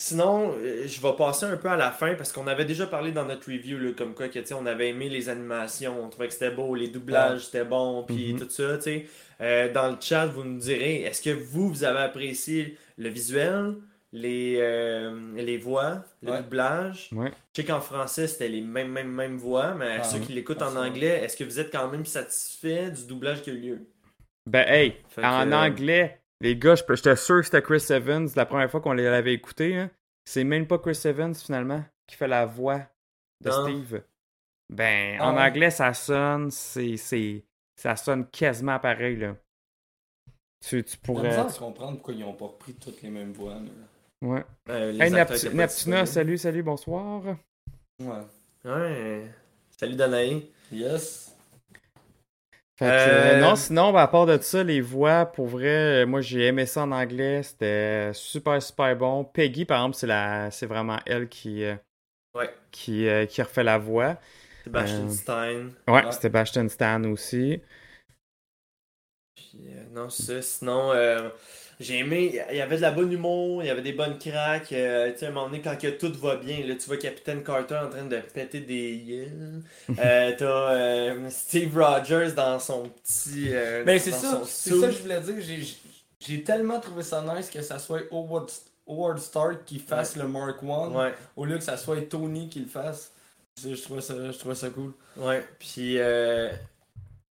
sinon, euh, je vais passer un peu à la fin parce qu'on avait déjà parlé dans notre review, là, comme quoi que, tu sais, on avait aimé les animations, on trouvait que c'était beau, les doublages c'était bon, puis
Mhm.
tout ça. tu sais. Euh, dans le chat, vous nous direz, est-ce que vous, vous avez apprécié le visuel, les, euh, les voix, le
Ouais.
doublage?
Ouais.
Je sais qu'en français, c'était les mêmes, mêmes, mêmes voix, mais
Ah,
ceux qui l'écoutent en
forcément.
anglais, est-ce que vous êtes quand même satisfait du doublage qui a eu lieu?
Ben hey,
Fait
en
que, euh,
anglais, les gars, je peux- j'étais sûr que c'était Chris Evans la première fois qu'on l'avait écouté. hein. C'est même pas Chris Evans finalement qui fait la voix de
Non.
Steve. Ben,
Ah
en
ouais.
anglais, ça sonne, c'est, c'est, ça sonne quasiment pareil là. Tu, tu pourrais.
de comprendre pourquoi ils ont pas repris toutes les mêmes voix. mais-
Ouais.
euh,
Hey, salut, salut, bonsoir.
Ouais.
Ouais. Salut Danaï.
Yes.
Fait que,
Euh,
euh, non, sinon, ben, à part de ça, les voix, pour vrai, euh, moi j'ai aimé ça en anglais, c'était super, super bon. Peggy, par exemple, c'est la, c'est vraiment elle qui,
Ouais.
qui, euh, qui refait la voix.
Sebastian
Euh,
Stein.
Ouais,
Ouais.
c'était Bastion Stan aussi.
Puis, euh, non, c'est ça. Sinon, euh, j'ai aimé. Il y avait de la bonne humour, il y avait des bonnes cracks. euh, tu sais, à un moment donné, quand que tout va bien, là, tu vois Capitaine Carter en train de péter des. Euh, T'as euh, Steve Rogers dans son petit. euh,
Ben c'est ça, c'est ça que je voulais dire. J'ai, tellement trouvé ça nice que ça soit Howard, Howard Stark qui fasse le Mark 1
Ouais,
au lieu que ça soit Tony qui le fasse. Je, je trouvais ça, je trouvais ça cool.
ouais. Puis,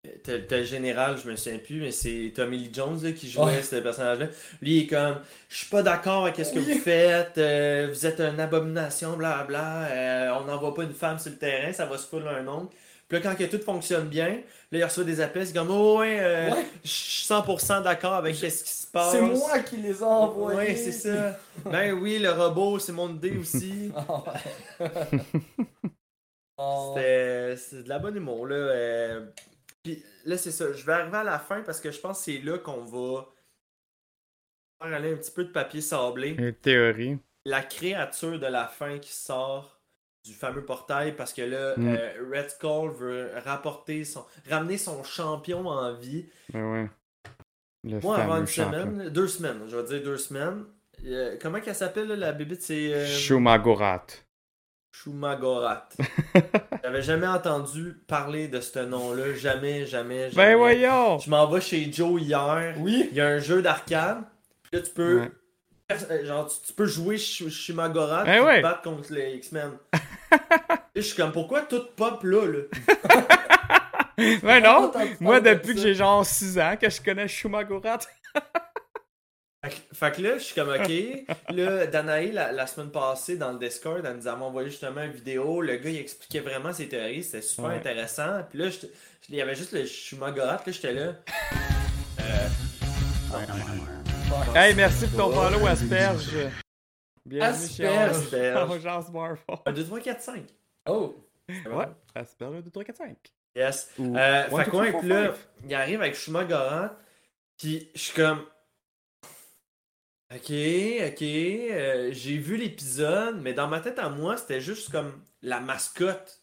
euh, t'as t'as le général, je me souviens plus, mais c'est Tommy Lee Jones là, qui jouait
Ouais.
ce personnage-là. Lui, il est comme Je suis pas d'accord avec ce que
Oui.
vous faites, euh, vous êtes une abomination, blablabla. euh, on n'envoie pas une femme sur le terrain, ça va se foutre un nombre. Puis là, quand que tout fonctionne bien, là, il reçoit des appels, c'est comme Oh, ouais, euh,
Ouais.
je suis 100% d'accord avec ce qui se passe.
C'est moi qui les ai envoyés.
Ouais, c'est ça. ben oui, le robot, c'est mon idée aussi.
Oh.
C'était c'est de la bonne humour, là. Puis là, c'est ça. Je vais arriver à la fin parce que je pense que c'est là qu'on va faire aller un petit peu de papier sablé.
Une théorie.
La créature de la fin qui sort du fameux portail parce que là,
Mm.
euh, Red Skull veut rapporter son, ramener son champion en vie.
Ouais. Le
Moi, avant une
champion.
semaine, deux semaines, je vais dire deux semaines. euh, comment qu'elle s'appelle la bébite C'est euh,
Shumagorat.
Shumagorat. J'avais jamais entendu parler de ce nom-là. Jamais, jamais, jamais.
Ben voyons!
Je m'en vais chez Joe hier.
Oui.
Il y a un jeu d'arcade. Puis là, tu peux.
Ouais.
euh, Genre, tu, tu peux jouer Sh- Shumagorat
Ben
et
ouais.
te battre contre les X-Men. Et je suis comme, pourquoi tout pop là, là?
Ben non! Moi, depuis que j'ai genre 6 ans que je connais Shumagorat.
Fait que, là, je suis comme, ok. Là, Danae, la, la semaine passée, dans le Discord, elle nous avait envoyé justement une vidéo. Le gars, il expliquait vraiment ses théories. C'était super
Ouais.
intéressant. Puis là, je- je- il y avait juste le Shumagorat. Là, j'étais là. Euh.
Hey, merci pour ton follow, Asperge. Bienvenue chez
Asperge.
Asperge. Agence Marvel.
1, 2, 3, 4, 5.
Oh.
Ouais, Asperge 2, 3, 4, 5.
Yes.
Ou
Euh, fait puis là, il arrive avec Shumagorat, puis je suis comme. Ok, ok, euh, j'ai vu l'épisode, mais dans ma tête à moi, c'était juste comme la mascotte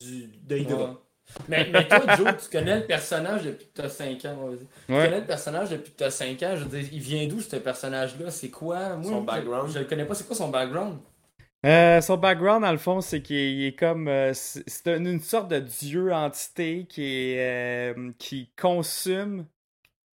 du de Hydra.
Ouais. Mais, mais toi, Joe, tu connais le personnage depuis que t'as 5 ans. vas-y. Tu
Ouais.
connais le personnage depuis que t'as 5 ans. Je veux dire, il vient d'où ce personnage-là? C'est quoi? Moi,
Son
je-
background.
Je, le connais pas. C'est quoi son background?
Euh, son background, dans le fond, c'est qu'il est, il est comme. euh, c'est c'est une, une sorte de dieu entité qui, est, euh, qui consume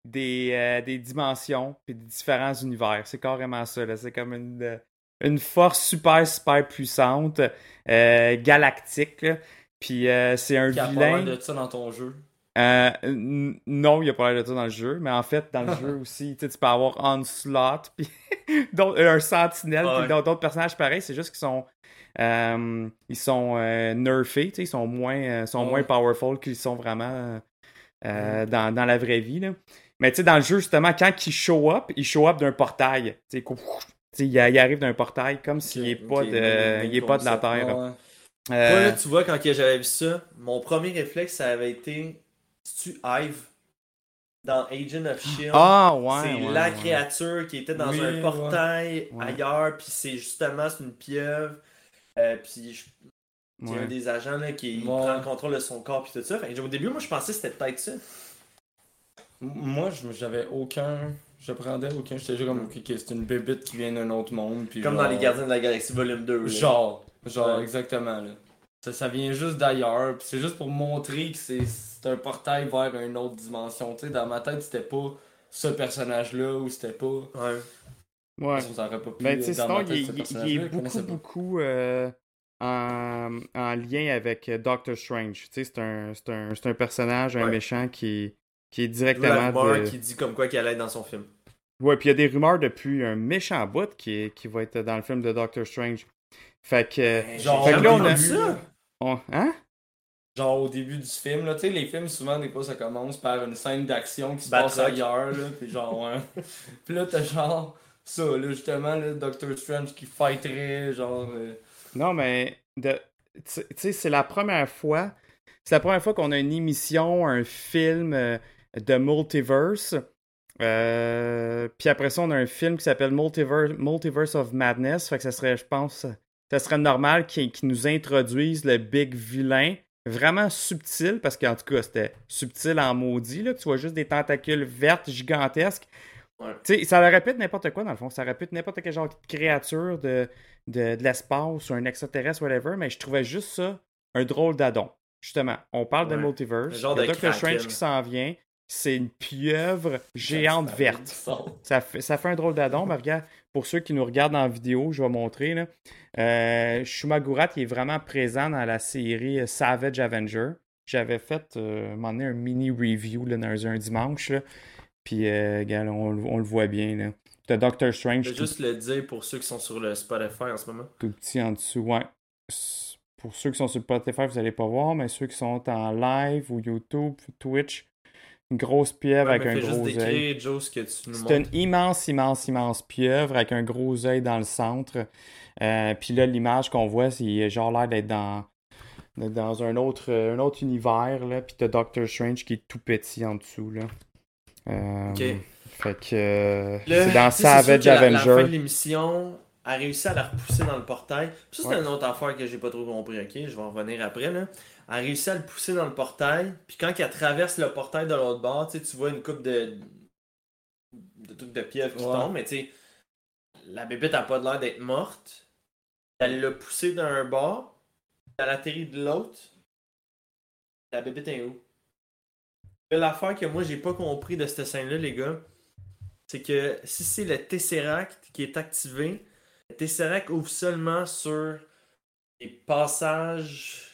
des, euh, des dimensions puis des différents univers. C'est carrément ça. là. C'est comme une, euh, une force super, super puissante, euh, galactique. là. Puis euh, c'est un
Qui a pas
vilain.
l'air de ça dans ton jeu
Euh, non, il n'y a pas de ça dans le jeu, mais en fait, dans le jeu aussi, tu peux avoir Onslaught, puis un Sentinelle,
Ah
puis
ouais.
d'autres d'autres personnages pareils, c'est juste qu'ils sont, euh, ils sont nerfés, ils sont moins, sont
Ouais.
moins powerful qu'ils sont vraiment dans, dans la vraie vie, là. Mais tu sais, dans le jeu, justement, quand ils show up, ils show up d'un portail, tu sais, il, il arrive d'un portail comme s'il n'est
Ok,
pas, de, il est pas de la. Terre.
Ouais.
Euh,
Moi, là, tu vois, quand que j'avais vu ça, mon premier réflexe, ça avait été tu Hive? Dans Agent of Shield.
ah, ouais.
c'est
ouais,
la
ouais.
créature qui était dans
Oui,
un portail
Ouais.
ailleurs, puis c'est justement c'est une pieuvre. Euh, puis je- il y a un des agents là, qui
Ouais.
prend le contrôle de son corps puis tout ça. Fait au début, moi je pensais que c'était peut-être ça.
Moi, je- j'avais aucun. Je prendais aucun. J'étais juste comme, ok, ok, c'est une bébite qui vient d'un autre monde. Puis
Comme
genre-
dans Les Gardiens de la Galaxie volume 2. là.
Genre, genre,
Ouais.
exactement. Là. Ça, ça vient juste d'ailleurs. puis C'est juste pour montrer que c'est c'est un portail vers une autre dimension. Tu sais, dans ma tête, c'était pas ce personnage-là ou c'était pas.
Ouais.
Ouais.
Ça aurait pas pu,
Mais tu sais,
dans
sinon,
ma tête,
il, il- il est beaucoup, beaucoup euh, en, en lien avec euh, Doctor Strange. Tu sais, c'est un, c'est un, c'est un personnage, un
Ouais.
méchant qui, qui est directement.
la rumeur
de-
qui dit comme quoi qu'il allait être dans son film.
Ouais, puis il y a des rumeurs depuis un méchant bout qui, est- qui va être dans le film de Doctor Strange. Fait que.
Ben,
Genre,
fait que là, on a-
ça.
on- hein?
Genre au début du film, là, tu sais, les films, souvent, des fois, ça commence par une scène d'action qui se passe ailleurs, là, puis genre, ouais. puis là, t'as genre ça, là, justement, là, Doctor Strange qui fighterait, genre. euh,
Non, mais de- tu sais- tu sais, c'est la première fois. C'est la première fois qu'on a une émission, un film euh, de multiverse. Euh, puis après ça, on a un film qui s'appelle Multiverse, Multiverse of Madness. Fait que ça serait, je pense, ça serait normal qu'ils nous introduisent le big vilain vraiment subtil, parce qu'en tout cas, c'était subtil en maudit, là, que tu vois juste des tentacules vertes gigantesques.
Ouais.
Tu sais, ça aurait pu être n'importe quoi, dans le fond. Ça aurait pu être n'importe quel genre de créature de, de, de l'espace ou un extraterrestre, whatever, mais je trouvais juste ça un drôle d'adon. Justement, on parle de multiverse.
Un genre de
Doctor. Strange qui s'en vient. C'est une pieuvre géante verte. Ça fait, ça fait un drôle d'adon. Mais regarde, pour ceux qui nous regardent en vidéo, je vais montrer. Là. Euh, Shumagurat il est vraiment présent dans la série Savage Avenger. J'avais fait euh, un moment donné, un mini review là, dans un dimanche. là. Puis, euh, regarde, on, le- on le voit bien. Là. T'as Doctor Strange
Je vais juste le dire pour ceux qui sont sur le Spotify en ce moment.
tout petit en dessous. Ouais. Pour ceux qui sont sur Spotify, vous n'allez pas voir, mais ceux qui sont en live ou YouTube, Twitch, une grosse pieuvre
Ouais,
avec un
juste
gros œil.
décrire, Joe, ce que tu nous
C'est une immense, immense, immense pieuvre avec un gros œil dans le centre. Euh, puis là, l'image qu'on voit, c'est genre l'air d'être dans, dans un autre, euh, un autre univers. Là. Puis t'as Doctor Strange qui est tout petit en dessous. Là. Euh,
Ok.
Fait que c'est dans Savage
que la- La, fin de
Avenger.
l'émission a réussi à la repousser dans le portail. Ça, c'est
Ouais.
une autre affaire que j'ai pas trop compris, ok? Je vais en revenir après, là. Elle a réussi à le pousser dans le portail. Puis quand elle traverse le portail de l'autre bord, tu vois une coupe de. de trucs de pieuvre qui
Ouais.
tombent, mais tu sais, la bébête a pas l'air d'être morte. Elle l'a poussé d'un bord, elle atterrit de l'autre. La bébête est où? L'affaire que moi j'ai pas compris de cette scène-là, les gars, c'est que si c'est le Tesseract qui est activé, le Tesseract ouvre seulement sur les passages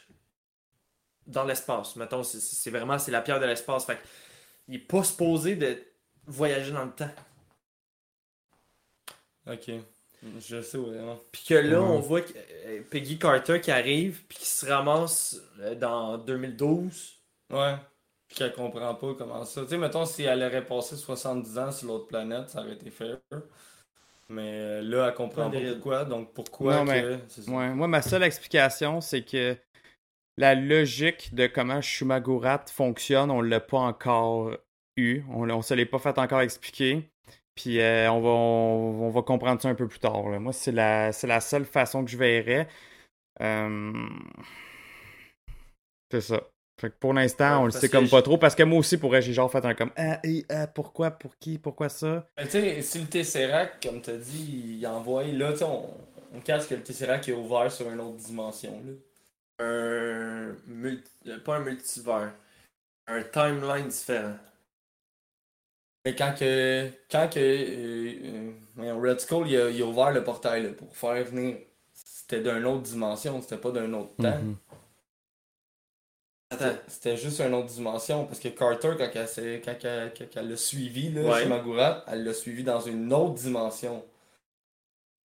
dans l'espace. Mettons, c'est- vraiment c'est la pierre de l'espace. Fait que il est pas supposé de voyager dans le temps.
Ok. Je sais vraiment.
Puis que là, on voit que, euh, Peggy Carter qui arrive, puis qui se ramasse euh, dans 2012.
Ouais. Puis qu'elle comprend pas comment ça. Tu sais, mettons, si elle aurait passé 70 ans sur l'autre planète, ça aurait été fair. Mais euh, là, elle comprend
Pas
pourquoi. Donc pourquoi
Non, mais-
que. ça?
Ouais, moi, ma seule explication, c'est que la logique de comment Shumagurat fonctionne, on l'a pas encore eu. On, on se l'est pas fait encore expliquer. Puis euh, on, va, on, on va comprendre ça un peu plus tard. là. Moi, c'est la, c'est la seule façon que je verrais. Euh, C'est ça. Fait que pour l'instant,
Ouais,
on le sait comme pas trop. Parce que moi aussi, pourrais, j'ai genre fait un comme Ah, et, ah, pourquoi, pour qui, pourquoi ça?
Mais tu sais, si le Tesseract, comme t'as dit, il envoie. Là, on, on cache que le Tesseract est ouvert sur une autre dimension. Là.
Un. multi- euh, Pas un multivers. Un timeline différent.
Mais quand que. Quand que. euh, euh, Red Skull, il a, il a ouvert le portail là, pour faire venir. C'était d'une autre dimension, c'était pas d'un autre temps.
Mhm.
C'était- juste une autre dimension parce que Carter, quand elle, s'est- quand elle- quand elle l'a suivi, là,
Ouais.
chez Magurat, elle l'a suivi dans une autre dimension.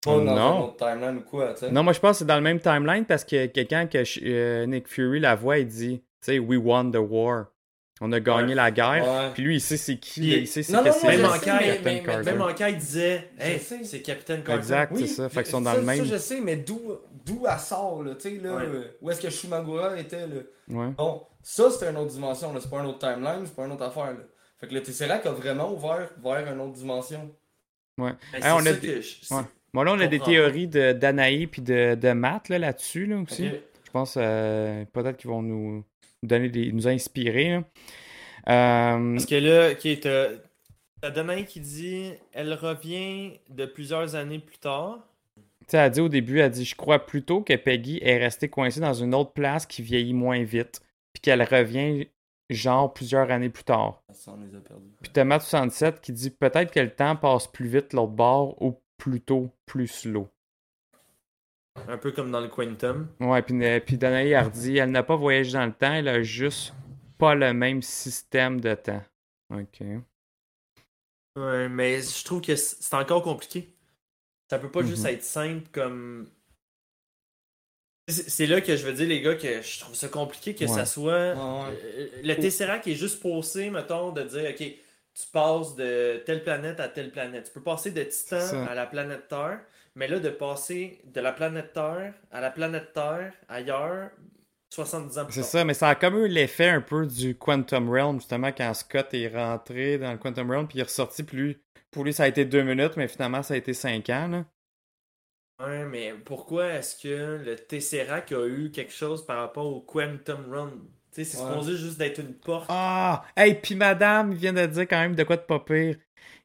Pas dans
non.
une autre timeline ou quoi, tu sais.
Non, moi je pense que c'est dans le même timeline parce que quelqu'un que euh, Nick Fury la voit, il dit, tu sais, we won the war. On a gagné
Ouais.
la guerre.
Ouais.
Puis lui, il sait c'est qui,
Puis-
il sait c'est
Non,
que
non,
c'est
Même
Carter.
Même il disait Hey, c'est Captain Carter.
Exact,
Oui,
c'est ça. Fait qu'ils sont
ça-
dans le même.
Ça, je sais, mais d'où d'où elle sort, là, tu sais, là,
Ouais.
euh, où est-ce que Shumagura était, là.
Ouais.
Bon, ça, c'était une autre dimension, là, c'est pas une autre timeline, c'est pas une autre affaire, là. Fait que le Tesseract a vraiment ouvert vers une autre dimension.
Ben, c'est
Hey, on a
ça
des-
que je- c'est-
Ouais. Bon, là, on a des théories de- d'Anaï puis de, de Matt là, là-dessus là, aussi. Je pense euh, peut-être qu'ils vont nous donner des, nous inspirer. là. Euh,
Parce que là, ok, t'as t'as Danae qui dit elle revient de plusieurs années plus tard.
tu sais, elle a dit au début, elle a dit Je crois plutôt que Peggy est restée coincée dans une autre place qui vieillit moins vite, puis qu'elle revient genre plusieurs années plus tard.
Ça, on les a perdus.
Puis t'as Matt 67 qui dit peut-être que le temps passe plus vite l'autre bord ou plutôt plus slow.
Un peu comme dans le Quantum.
Ouais, puis, euh, puis Danae Hardy, elle n'a pas voyagé dans le temps, elle a juste pas le même système de temps. Ok.
Ouais, mais je trouve que c'est encore compliqué. Ça peut pas juste
Mhm.
être simple comme. C'est là que je veux dire, les gars, que je trouve ça compliqué que
Ouais.
ça soit.
Ouais, ouais.
Euh, Le Tesseract est juste posé, mettons, de dire, ok, tu passes de telle planète à telle planète. Tu peux passer de Titan à la planète Terre, mais là, de passer de la planète Terre à la planète Terre ailleurs, 70 ans plus
C'est ça, mais ça a comme eu l'effet un peu du Quantum Realm, justement, quand Scott est rentré dans le Quantum Realm, puis il est ressorti, lui, pour lui, ça a été deux minutes, mais finalement, ça a été cinq ans. Là.
Ouais, mais pourquoi est-ce que le Tesseract a eu quelque chose par rapport au Quantum Run? Tu sais, c'est
Ouais.
supposé juste d'être une porte.
Ah! Hey, puis madame, il vient de dire quand même de quoi de pas pire.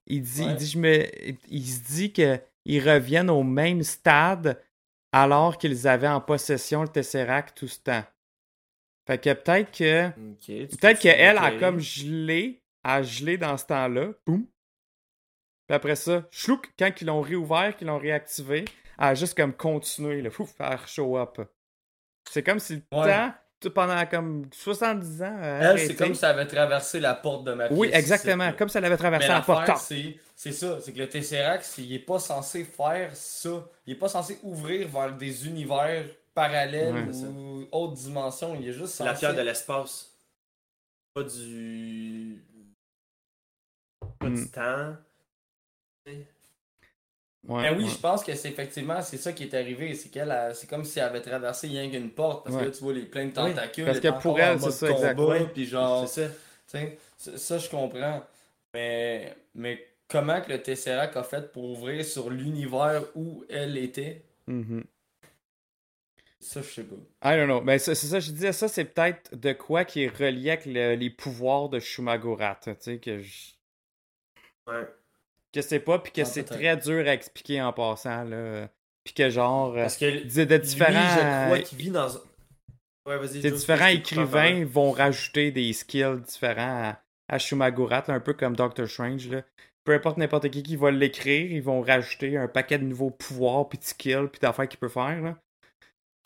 Il dit,
Ouais.
il dit, je me, il se dit que ils reviennent au même stade alors qu'ils avaient en possession le Tesseract tout ce temps. Fait que peut-être que, peut-être qu'elle a comme gelé, a gelé dans ce temps-là. Boum. Puis après ça, chlouk, quand ils l'ont réouvert, qu'ils l'ont réactivé, elle a juste comme continué, là, fouf, à show up. C'est comme si le
Ouais.
temps, pendant comme 70 ans, a
Elle, c'est comme si ça avait traversé la porte de ma pièce.
Oui, exactement. Comme ça l'avait traversé
Mais
la porte.
c'est c'est ça, c'est que le Tesseract, il est pas censé faire ça. Il est pas censé ouvrir vers des univers parallèles
Ouais.
ou autres dimensions. Il est juste
C'est la
censé...
pierre de l'espace. Pas du. Pas
Hmm.
du temps.
Ouais,
Ben oui,
ouais.
je pense que c'est effectivement c'est ça qui est arrivé. C'est qu'elle, a- c'est comme si elle avait traversé rien qu'une porte. Parce
Ouais.
que là, tu vois les plein de tentacules.
parce que pour elle, c'est ça,
combat. Puis genre,
C'est ça.
tu sais, ça, ça, je comprends. Mais, mais comment que le Tesseract a fait pour ouvrir sur l'univers où elle était,
Mhm.
ça, je sais pas.
I don't know. Mais c'est c'est ça, je disais, ça, c'est peut-être de quoi qui est relié avec le- les pouvoirs de Shumagorat. Tu sais, que je.
Ouais.
Que c'est pas, puis que
Ah,
c'est très dur à expliquer en passant, là. Puis que genre. euh,
Parce que lui,
de, différents.
je crois qu'il vit dans. un- Ouais, vas-y.
des différents
je
écrivains vont rajouter des skills différents à, à Shumagorat, un peu comme Doctor Strange. Là. Peu importe n'importe qui qui va l'écrire, ils vont rajouter un paquet de nouveaux pouvoirs, puis de skills, puis d'affaires qu'il peut faire. Là.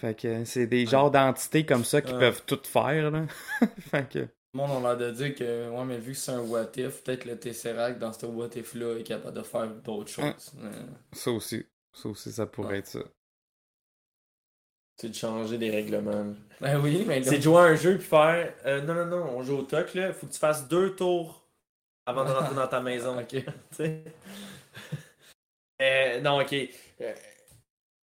Fait que c'est des genres d'entités comme ça qui peuvent tout faire. Là. fait que.
Le monde a l'air de dire que, ouais, mais vu que c'est un what if, peut-être le Tesseract dans ce what if-là est capable de faire d'autres choses. Mais
Ça aussi. Ça aussi, ça pourrait
Ouais.
être ça.
C'est de changer des règlements.
Ben oui, mais là-
C'est de jouer à un jeu puis faire. euh, non, non, non, on joue au toc là. Faut que tu fasses deux tours avant de rentrer dans ta maison.
Ok.
tu sais? Euh, non, ok. Euh,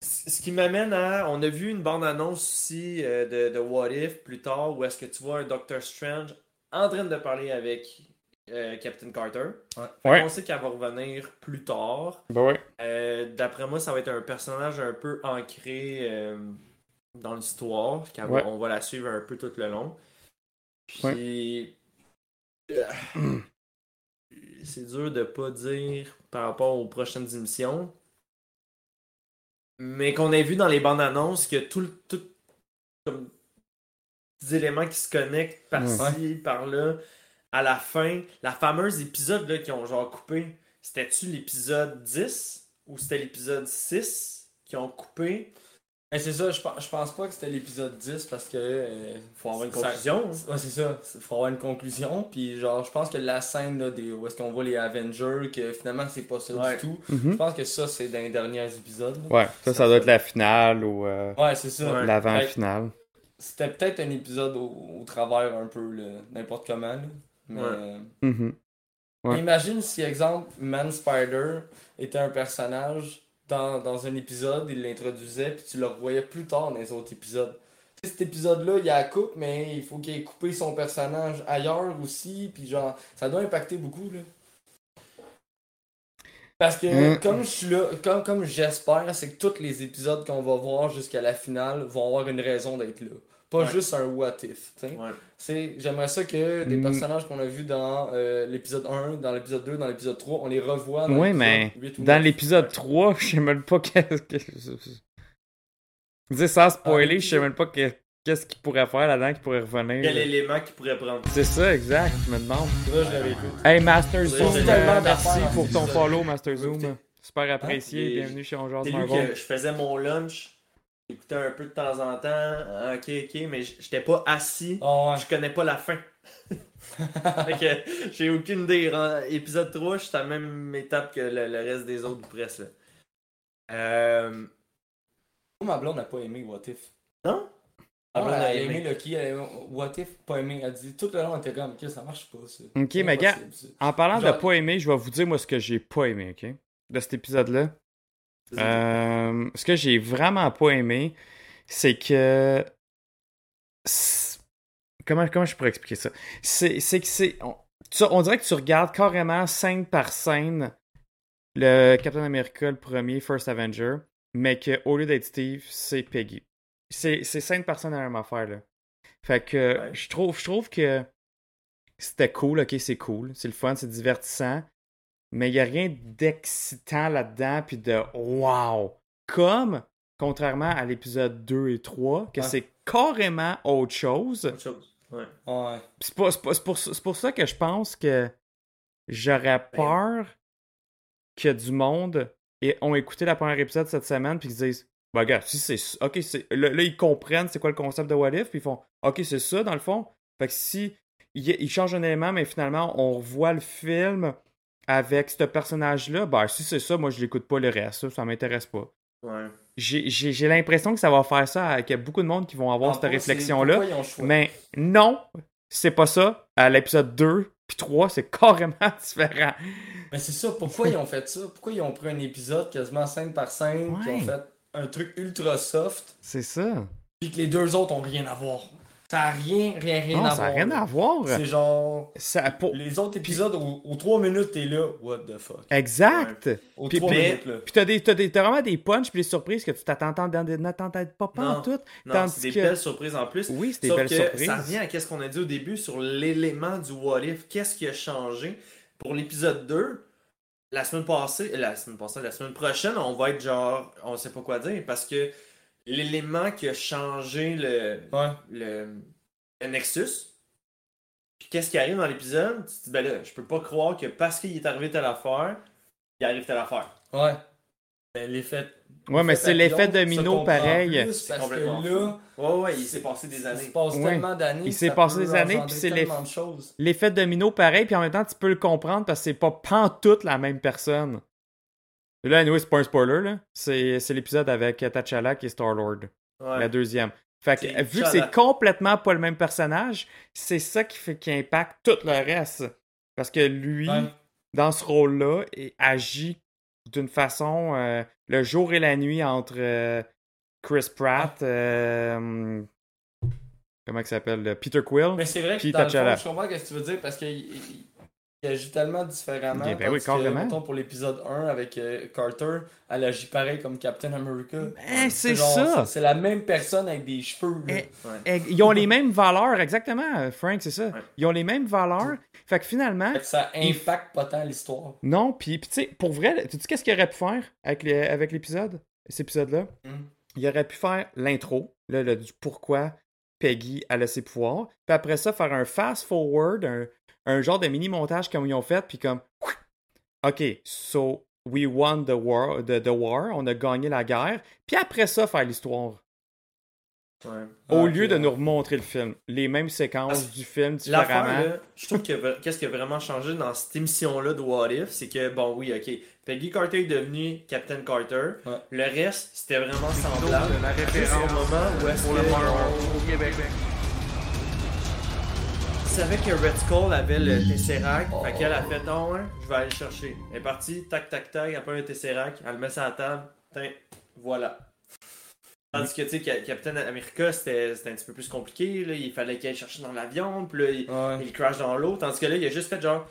ce qui m'amène à. On a vu une bande-annonce aussi euh, de, de What If plus tard où est-ce que tu vois un Doctor Strange en train de parler avec euh, Captain Carter.
Ouais.
Fait
Ouais.
qu'on sait qu'elle va revenir plus tard.
Ben ouais.
Euh, D'après moi, ça va être un personnage un peu ancré euh, dans l'histoire. On va la suivre un peu tout le long. Puis. C'est dur de pas dire par rapport aux prochaines émissions. Mais qu'on ait vu dans les bandes annonces que tout. Tout, comme, des éléments qui se connectent par-ci, par-là. À la fin, la fameuse épisode là, qu'ils ont genre coupé, c'était-tu l'épisode 10 ou c'était l'épisode 6 qui ont coupé?
Mais c'est ça, je pense, je pense pas que c'était l'épisode 10 parce que. euh,
Faut avoir une
ça-
conclusion.
Ouais, c'est ça. Il faut avoir une conclusion. Puis, genre, je pense que la scène là, des, où est-ce qu'on voit les Avengers, que finalement, c'est pas ça
Ouais.
du tout.
Mhm.
Je pense que ça, c'est dans les derniers épisodes. là.
Ouais, ça, ça doit être la finale ou euh,
Ouais, c'est ça.
Ouais.
l'avant-finale.
C'était peut-être un épisode au, au travers un peu, là, n'importe comment. là. Mais,
Ouais.
euh,
Mhm. Ouais.
Imagine si, exemple, Man Spider était un personnage dans, dans un épisode, il l'introduisait, puis tu le revoyais plus tard dans les autres épisodes. Cet épisode-là, il y a la coupe, mais il faut qu'il ait coupé son personnage ailleurs aussi, puis genre, ça doit impacter beaucoup, là. Parce que,
Mm.
comme je suis là, comme, comme j'espère, c'est que tous les épisodes qu'on va voir jusqu'à la finale vont avoir une raison d'être là. Pas
Ouais.
juste un what if, tu sais.
Ouais.
C'est- J'aimerais ça que des
Mm.
personnages qu'on a vus dans euh, l'épisode 1, dans l'épisode 2, dans l'épisode 3, on les revoit dans
Ouais,
l'épisode
mais
8 ou
dans
9.
l'épisode 3, je sais même pas qu'est-ce que. Dis sans spoiler, je sais même pas que- qu'est-ce qu'il pourrait faire là-dedans qui pourrait revenir.
Quel
là.
élément qu'il pourrait prendre
C'est ça, exact, je me demande.
Là, je l'avais vu.
Hey, Master Zoom, euh,
tellement
merci pour ton follow, Master. Zoom. Super apprécié,
Et-
bienvenue chez On Jase
C'est lui
Marvel.
que je faisais mon lunch, j'écoutais un peu de temps en temps, ah, ok, ok, mais j'étais pas assis,
Oh, ouais.
je connais pas la fin. fait que j'ai aucune idée. Épisode 3, je suis à la même étape que le, le reste des autres, ou presque. là. Euh,
Ma blonde n'a pas aimé What If.
non?
Ah,
blonde
elle
a aimé.
aimé Loki, elle a aimé What If, pas aimé. Elle dit tout le long, elle était comme, ok, ça marche pas ça.
Ok, mais gars. En parlant de pas aimer, je vais vous dire moi ce que j'ai pas aimé, ok? De cet épisode-là. Euh, ce que j'ai vraiment pas aimé, c'est que. Comment, comment je pourrais expliquer ça? C'est c'est que c'est. On, dirait que tu regardes carrément scène par scène le Captain America, le premier, First Avenger. mais qu'au lieu d'être Steve, c'est Peggy. C'est c'est cinq personnes à la même affaire, là. Fait que
Ouais.
je trouve, je trouve que c'était cool, ok, c'est cool, c'est le fun, c'est divertissant, mais il n'y a rien d'excitant là-dedans, puis de wow! Comme, contrairement à l'épisode 2 et 3, que
Ouais.
c'est carrément autre chose.
Autre chose. Ouais.
Ouais.
Puis C'est pour, c'est pour ça que je pense que j'aurais peur que du monde ait- ont écouté la première épisode cette semaine puis qu'ils disent bah regarde, si c'est OK, c'est là, là, ils comprennent c'est quoi le concept de What If puis ils font OK, c'est ça dans le fond. Fait que si ils, ils changent un élément mais finalement on revoit le film avec ce personnage là, bah si c'est ça, moi je l'écoute pas le reste, ça, ça m'intéresse pas.
Ouais.
J'ai l'impression que ça va faire ça, qu'il y a beaucoup de monde qui vont avoir
En
cette réflexion-là. Mais non, c'est pas ça. À l'épisode 2 puis 3, c'est carrément différent.
Mais c'est ça, pourquoi ils ont fait ça? Pourquoi ils ont pris un épisode quasiment scène par scène, qui
Ouais.
ont fait un truc ultra soft,
C'est ça.
puis que les deux autres ont rien à voir? Ça a rien, rien, rien
non,
à
ça
voir.
n'a rien à voir.
C'est genre.
Ça, pour...
Les autres épisodes, aux, aux 3 minutes, t'es là, what the fuck?
Exact.
Aux
Puis-
3
mais-
minutes, là.
Puis t'as, des, t'as, des, t'as vraiment des punchs puis des surprises que tu t'attends n'attendais pas pas en tout.
Non, c'est des
que-
belles surprises en plus.
Oui, c'est des
Sauf
belles
que
surprises.
ça revient à ce qu'on a dit au début sur l'élément du what if. Qu'est-ce qui a changé? Pour l'épisode 2 La semaine passée, la semaine passée, la semaine prochaine, on va être genre, on sait pas quoi dire parce que l'élément qui a changé le,
Ouais.
le, le Nexus. Puis qu'est-ce qui arrive dans l'épisode? Tu te dis, ben là, je peux pas croire que parce qu'il est arrivé telle affaire, il arrive telle affaire.
Ouais. Mais l'effet.
Ouais, mais c'est l'effet domino pareil.
Plus parce que
complètement
là,
Ouais, ouais, il s'est passé des
il
années.
se passe
Ouais.
tellement d'années.
Il s'est passé des années, puis c'est
tellement
l'eff-
de choses.
L'effet domino pareil, puis en même temps, tu peux le comprendre parce que c'est pas pantoute la même personne. Et Là, anyway, c'est pas un spoiler, là. C'est, l'épisode avec T'Challa qui est Star-Lord.
Ouais.
La deuxième. Fait que,
C'est
vu que c'est complètement pas le même personnage, c'est ça qui fait qui impacte tout le reste. Parce que lui,
Ouais.
dans ce rôle-là, il agit d'une façon euh, le jour et la nuit entre euh, Chris Pratt, euh, comment il s'appelle, le Peter Quill.
Mais c'est vrai que dans le fond, je comprends ce que tu veux dire parce il- il agit tellement différemment.
Eh ben oui,
que, mettons, pour l'épisode 1 avec euh, Carter, elle agit pareil comme Captain America.
Eh, c'est ça.
C'est la même personne avec des cheveux.
Eh, Eh, Ils ont les mêmes valeurs, exactement, Frank, c'est ça. Ils ont les mêmes valeurs. Fait que finalement,
Fait que ça
Il-
impacte pas tant l'histoire.
non, puis tu sais, pour vrai, tu sais qu'est-ce qu'il aurait pu faire avec les- avec l'épisode, cet épisode-là?
Mm.
Il aurait pu faire l'intro, là, le- du pourquoi Peggy a ses pouvoirs, puis après ça, faire un fast-forward, un, un genre de mini-montage comme ils ont fait, puis comme, OK, so we won the war, the, the war, on a gagné la guerre, puis après ça, faire l'histoire.
Ouais.
Au
Ah,
lieu de nous remontrer le film, les mêmes séquences
Parce
du film différemment.
là, je trouve que qu'est-ce qui a vraiment changé dans cette émission-là de What If, c'est que, bon, oui, ok, Peggy Carter est devenue Captain Carter.
Ouais.
Le reste, c'était vraiment semblable.
la référence
au moment où est-ce
pour le
que
Marvel
on-
au Québec.
Tu savais que Red Skull avait le Tesseract, fait qu'elle a fait non, hein, je vais aller le chercher. Elle est partie, tac tac tac, après un Tesseract, elle le met sur la table, tiens, voilà. Tandis que tu sais, Cap- Captain America, c'était un petit peu plus compliqué, là, il fallait qu'elle aille chercher dans l'avion, puis là, il,
Ouais.
il crash dans l'eau, tandis que là, il a juste fait genre,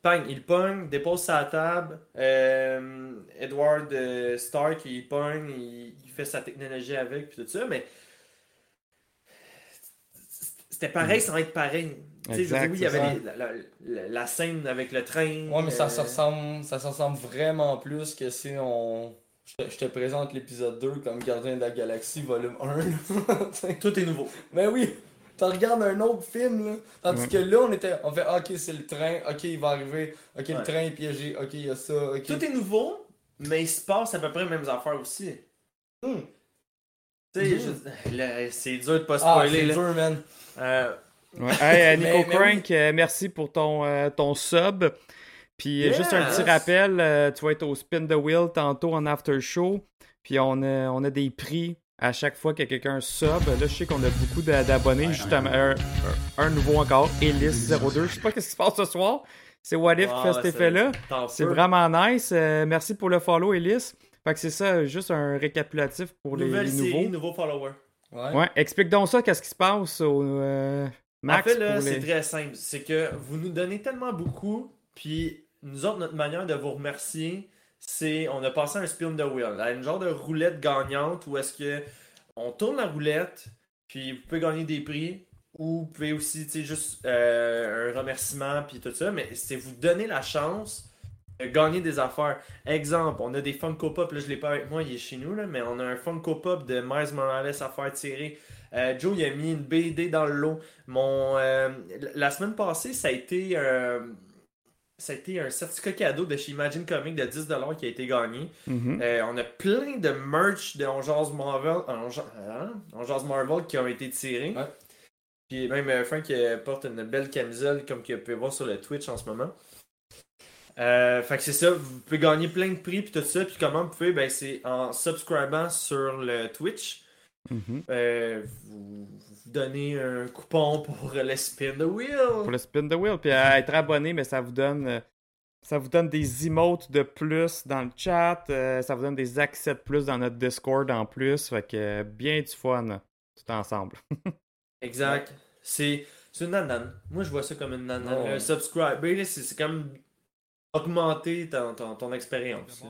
pang, il pogne, dépose sa table, euh, Edward euh, Stark, il pogne, il, il fait sa technologie avec, puis tout ça, mais c'était pareil sans être pareil. Je oui, il y
c'est
avait les- la, la- la- la scène avec le train.
Ouais, mais ça
euh,
se ressemble, ça se ressemble vraiment plus que si on. Je te, je te présente l'épisode 2 comme Gardien de la Galaxie, volume 1. là. T'sais.
Tout est nouveau.
mais oui, tu regardes un autre film, là. Tandis
Ouais.
que là, on était. On fait, ah, ok, c'est le train, ok, il va arriver, ok,
Ouais.
le train est piégé, ok, il y a ça, ok.
Tout est nouveau, mais il se passe à peu près les mêmes affaires aussi.
Hmm.
Tu sais, je- là, c'est dur de pas
Ah,
spoiler.
c'est
là.
dur, man.
Euh,
Ouais. Hey, Nico
Mais- mais
Crank, euh, merci pour ton, euh, ton sub. Puis euh,
Yes!
juste un petit rappel, euh, tu vas être au Spin the Wheel tantôt en after show. Puis on a, on a des prix à chaque fois que quelqu'un sub. Là, je sais qu'on a beaucoup d'a- d'abonnés. justement, un, un- un nouveau encore, Ellis02. Je sais pas ce qui se passe ce soir. C'est What If qui fait cet
c'est-
effet-là. C'est vraiment nice. Euh, merci pour le follow, Ellis. Fait que c'est ça, juste un récapitulatif pour les,
Nouvelle
les
série,
nouveaux.
nouveau follower.
Ouais.
Ouais, explique donc ça, qu'est-ce qui se passe au euh, Max
en fait, là, c'est
les-
très simple. C'est que vous nous donnez tellement beaucoup, puis nous autres, notre manière de vous remercier, c'est on a passé un spin the wheel, une genre de roulette gagnante où est-ce que on tourne la roulette, puis vous pouvez gagner des prix, ou vous pouvez aussi, tu sais, juste euh, un remerciement, puis tout ça, mais c'est vous donner la chance de gagner des affaires. Exemple, on a des Funko Pop, là je l'ai pas avec moi, il est chez nous, là, mais on a un Funko Pop de Miles Morales à faire tirer. Euh, Joe, il a mis une BD dans le lot. Mon, euh, la semaine passée, ça a été euh, ça a été un certificat cadeau de chez Imagine Comics de 10$ qui a été gagné.
Mhm.
Euh, on a plein de merch de On Jase Marvel, On Jase- hein? Marvel qui ont été tirés.
Ouais.
Puis même euh, Frank porte une belle camisole comme que vous pouvez voir sur le Twitch en ce moment. Euh, fait que c'est ça, vous pouvez gagner plein de prix puis tout ça. Puis comment vous pouvez, ben c'est en subscribant sur le Twitch.
Mhm.
Euh, vous, vous donnez un coupon pour le spin the wheel.
Pour le spin the wheel. Puis à être abonné, mais ça vous donne. euh, Ça vous donne des emotes de plus dans le chat. euh, ça vous donne des accès de plus dans notre Discord en plus. Fait que euh, bien du fun. Tout ensemble.
Exact. C'est c'est une nanane. Moi, je vois ça comme une nanane. Le subscribe, c'est c'est comme augmenter ton, ton, ton expérience.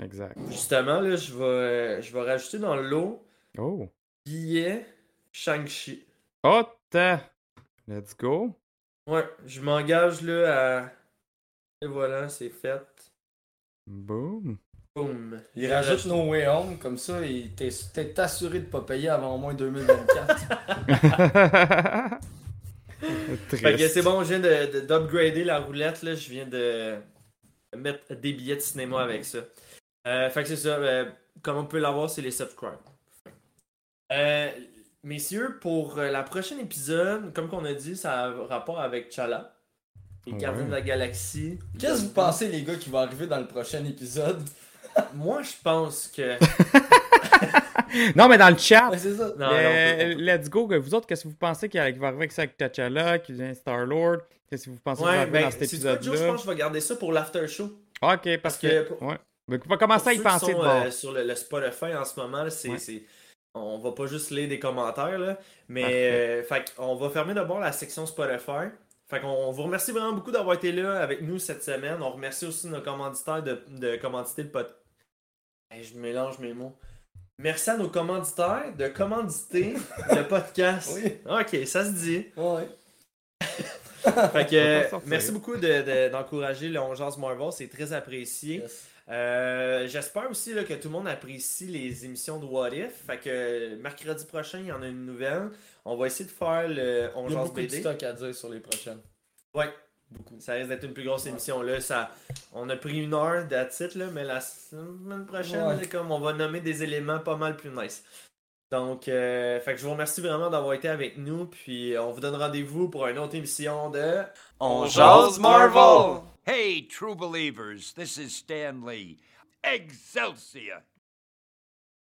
Exact.
Justement, là, je vais, euh, je vais rajouter dans le lot
Oh.
billet Shang-Chi.
Oh, Let's go.
Ouais, je m'engage là à. Et voilà, c'est fait.
Boom.
Boum.
Il rajoute No Way Home, comme ça, il t'es t'es assuré de pas payer avant au moins 2024.
Fait que c'est bon, je viens de- de- d'upgrader la roulette. Là. Je viens de mettre des billets de cinéma avec ça. Euh, fait que c'est ça. euh, comme on peut l'avoir, c'est les subscribes. Euh, messieurs, pour euh, la prochaine épisode, comme qu'on a dit, ça a rapport avec Chala. Les
Ouais.
gardiens de la galaxie.
Qu'est-ce que vous pensez, les gars, qui va arriver dans le prochain épisode?
Moi, je pense que.
Non, mais dans le chat,
Ouais, c'est ça.
Non,
euh,
non, on
let's go. Vous autres, qu'est-ce que vous pensez qu'il va arriver avec ça avec T'Challa, qui vient Star-Lord? Qu'est-ce que vous pensez qu'il va
Ouais,
arriver
ben,
dans cet
Joe, je
épisode-là?
pense que je vais garder ça pour l'after show.
Ok, parce
Parce
que. Ouais. On va commencer à y penser de
sont, euh, sur le, le Spotify en ce moment, c'est,
Ouais.
c'est- on va pas juste lire des commentaires, là, mais euh, fait on va fermer d'abord la section Spotify. Fait qu'on on vous remercie vraiment beaucoup d'avoir été là avec nous cette semaine. On remercie aussi nos commanditaires de, de commanditer le podcast. je mélange mes mots. Merci à nos commanditaires de commanditer le podcast.
Oui.
Ok, ça se dit.
Ouais.
Fait que, merci beaucoup de- de- d'encourager le 11 Marvel, c'est très apprécié.
Yes.
Euh, J'espère aussi là, que tout le monde apprécie les émissions de What If. Fait que mercredi prochain, il y en a une nouvelle. On va essayer de faire le On
Il y a beaucoup de
BD.
stock à dire sur les prochaines.
Ouais, beaucoup. Ça risque d'être une plus grosse émission. Là, ça, on a pris une heure d'attitude, mais la semaine prochaine,
Ouais.
comme on va nommer des éléments pas mal plus nice. Donc, euh, fait que je vous remercie vraiment d'avoir été avec nous. Puis on vous donne rendez-vous pour une autre émission de
On jase Marvel!
Hey, true believers, this is Stan Lee. Excelsior!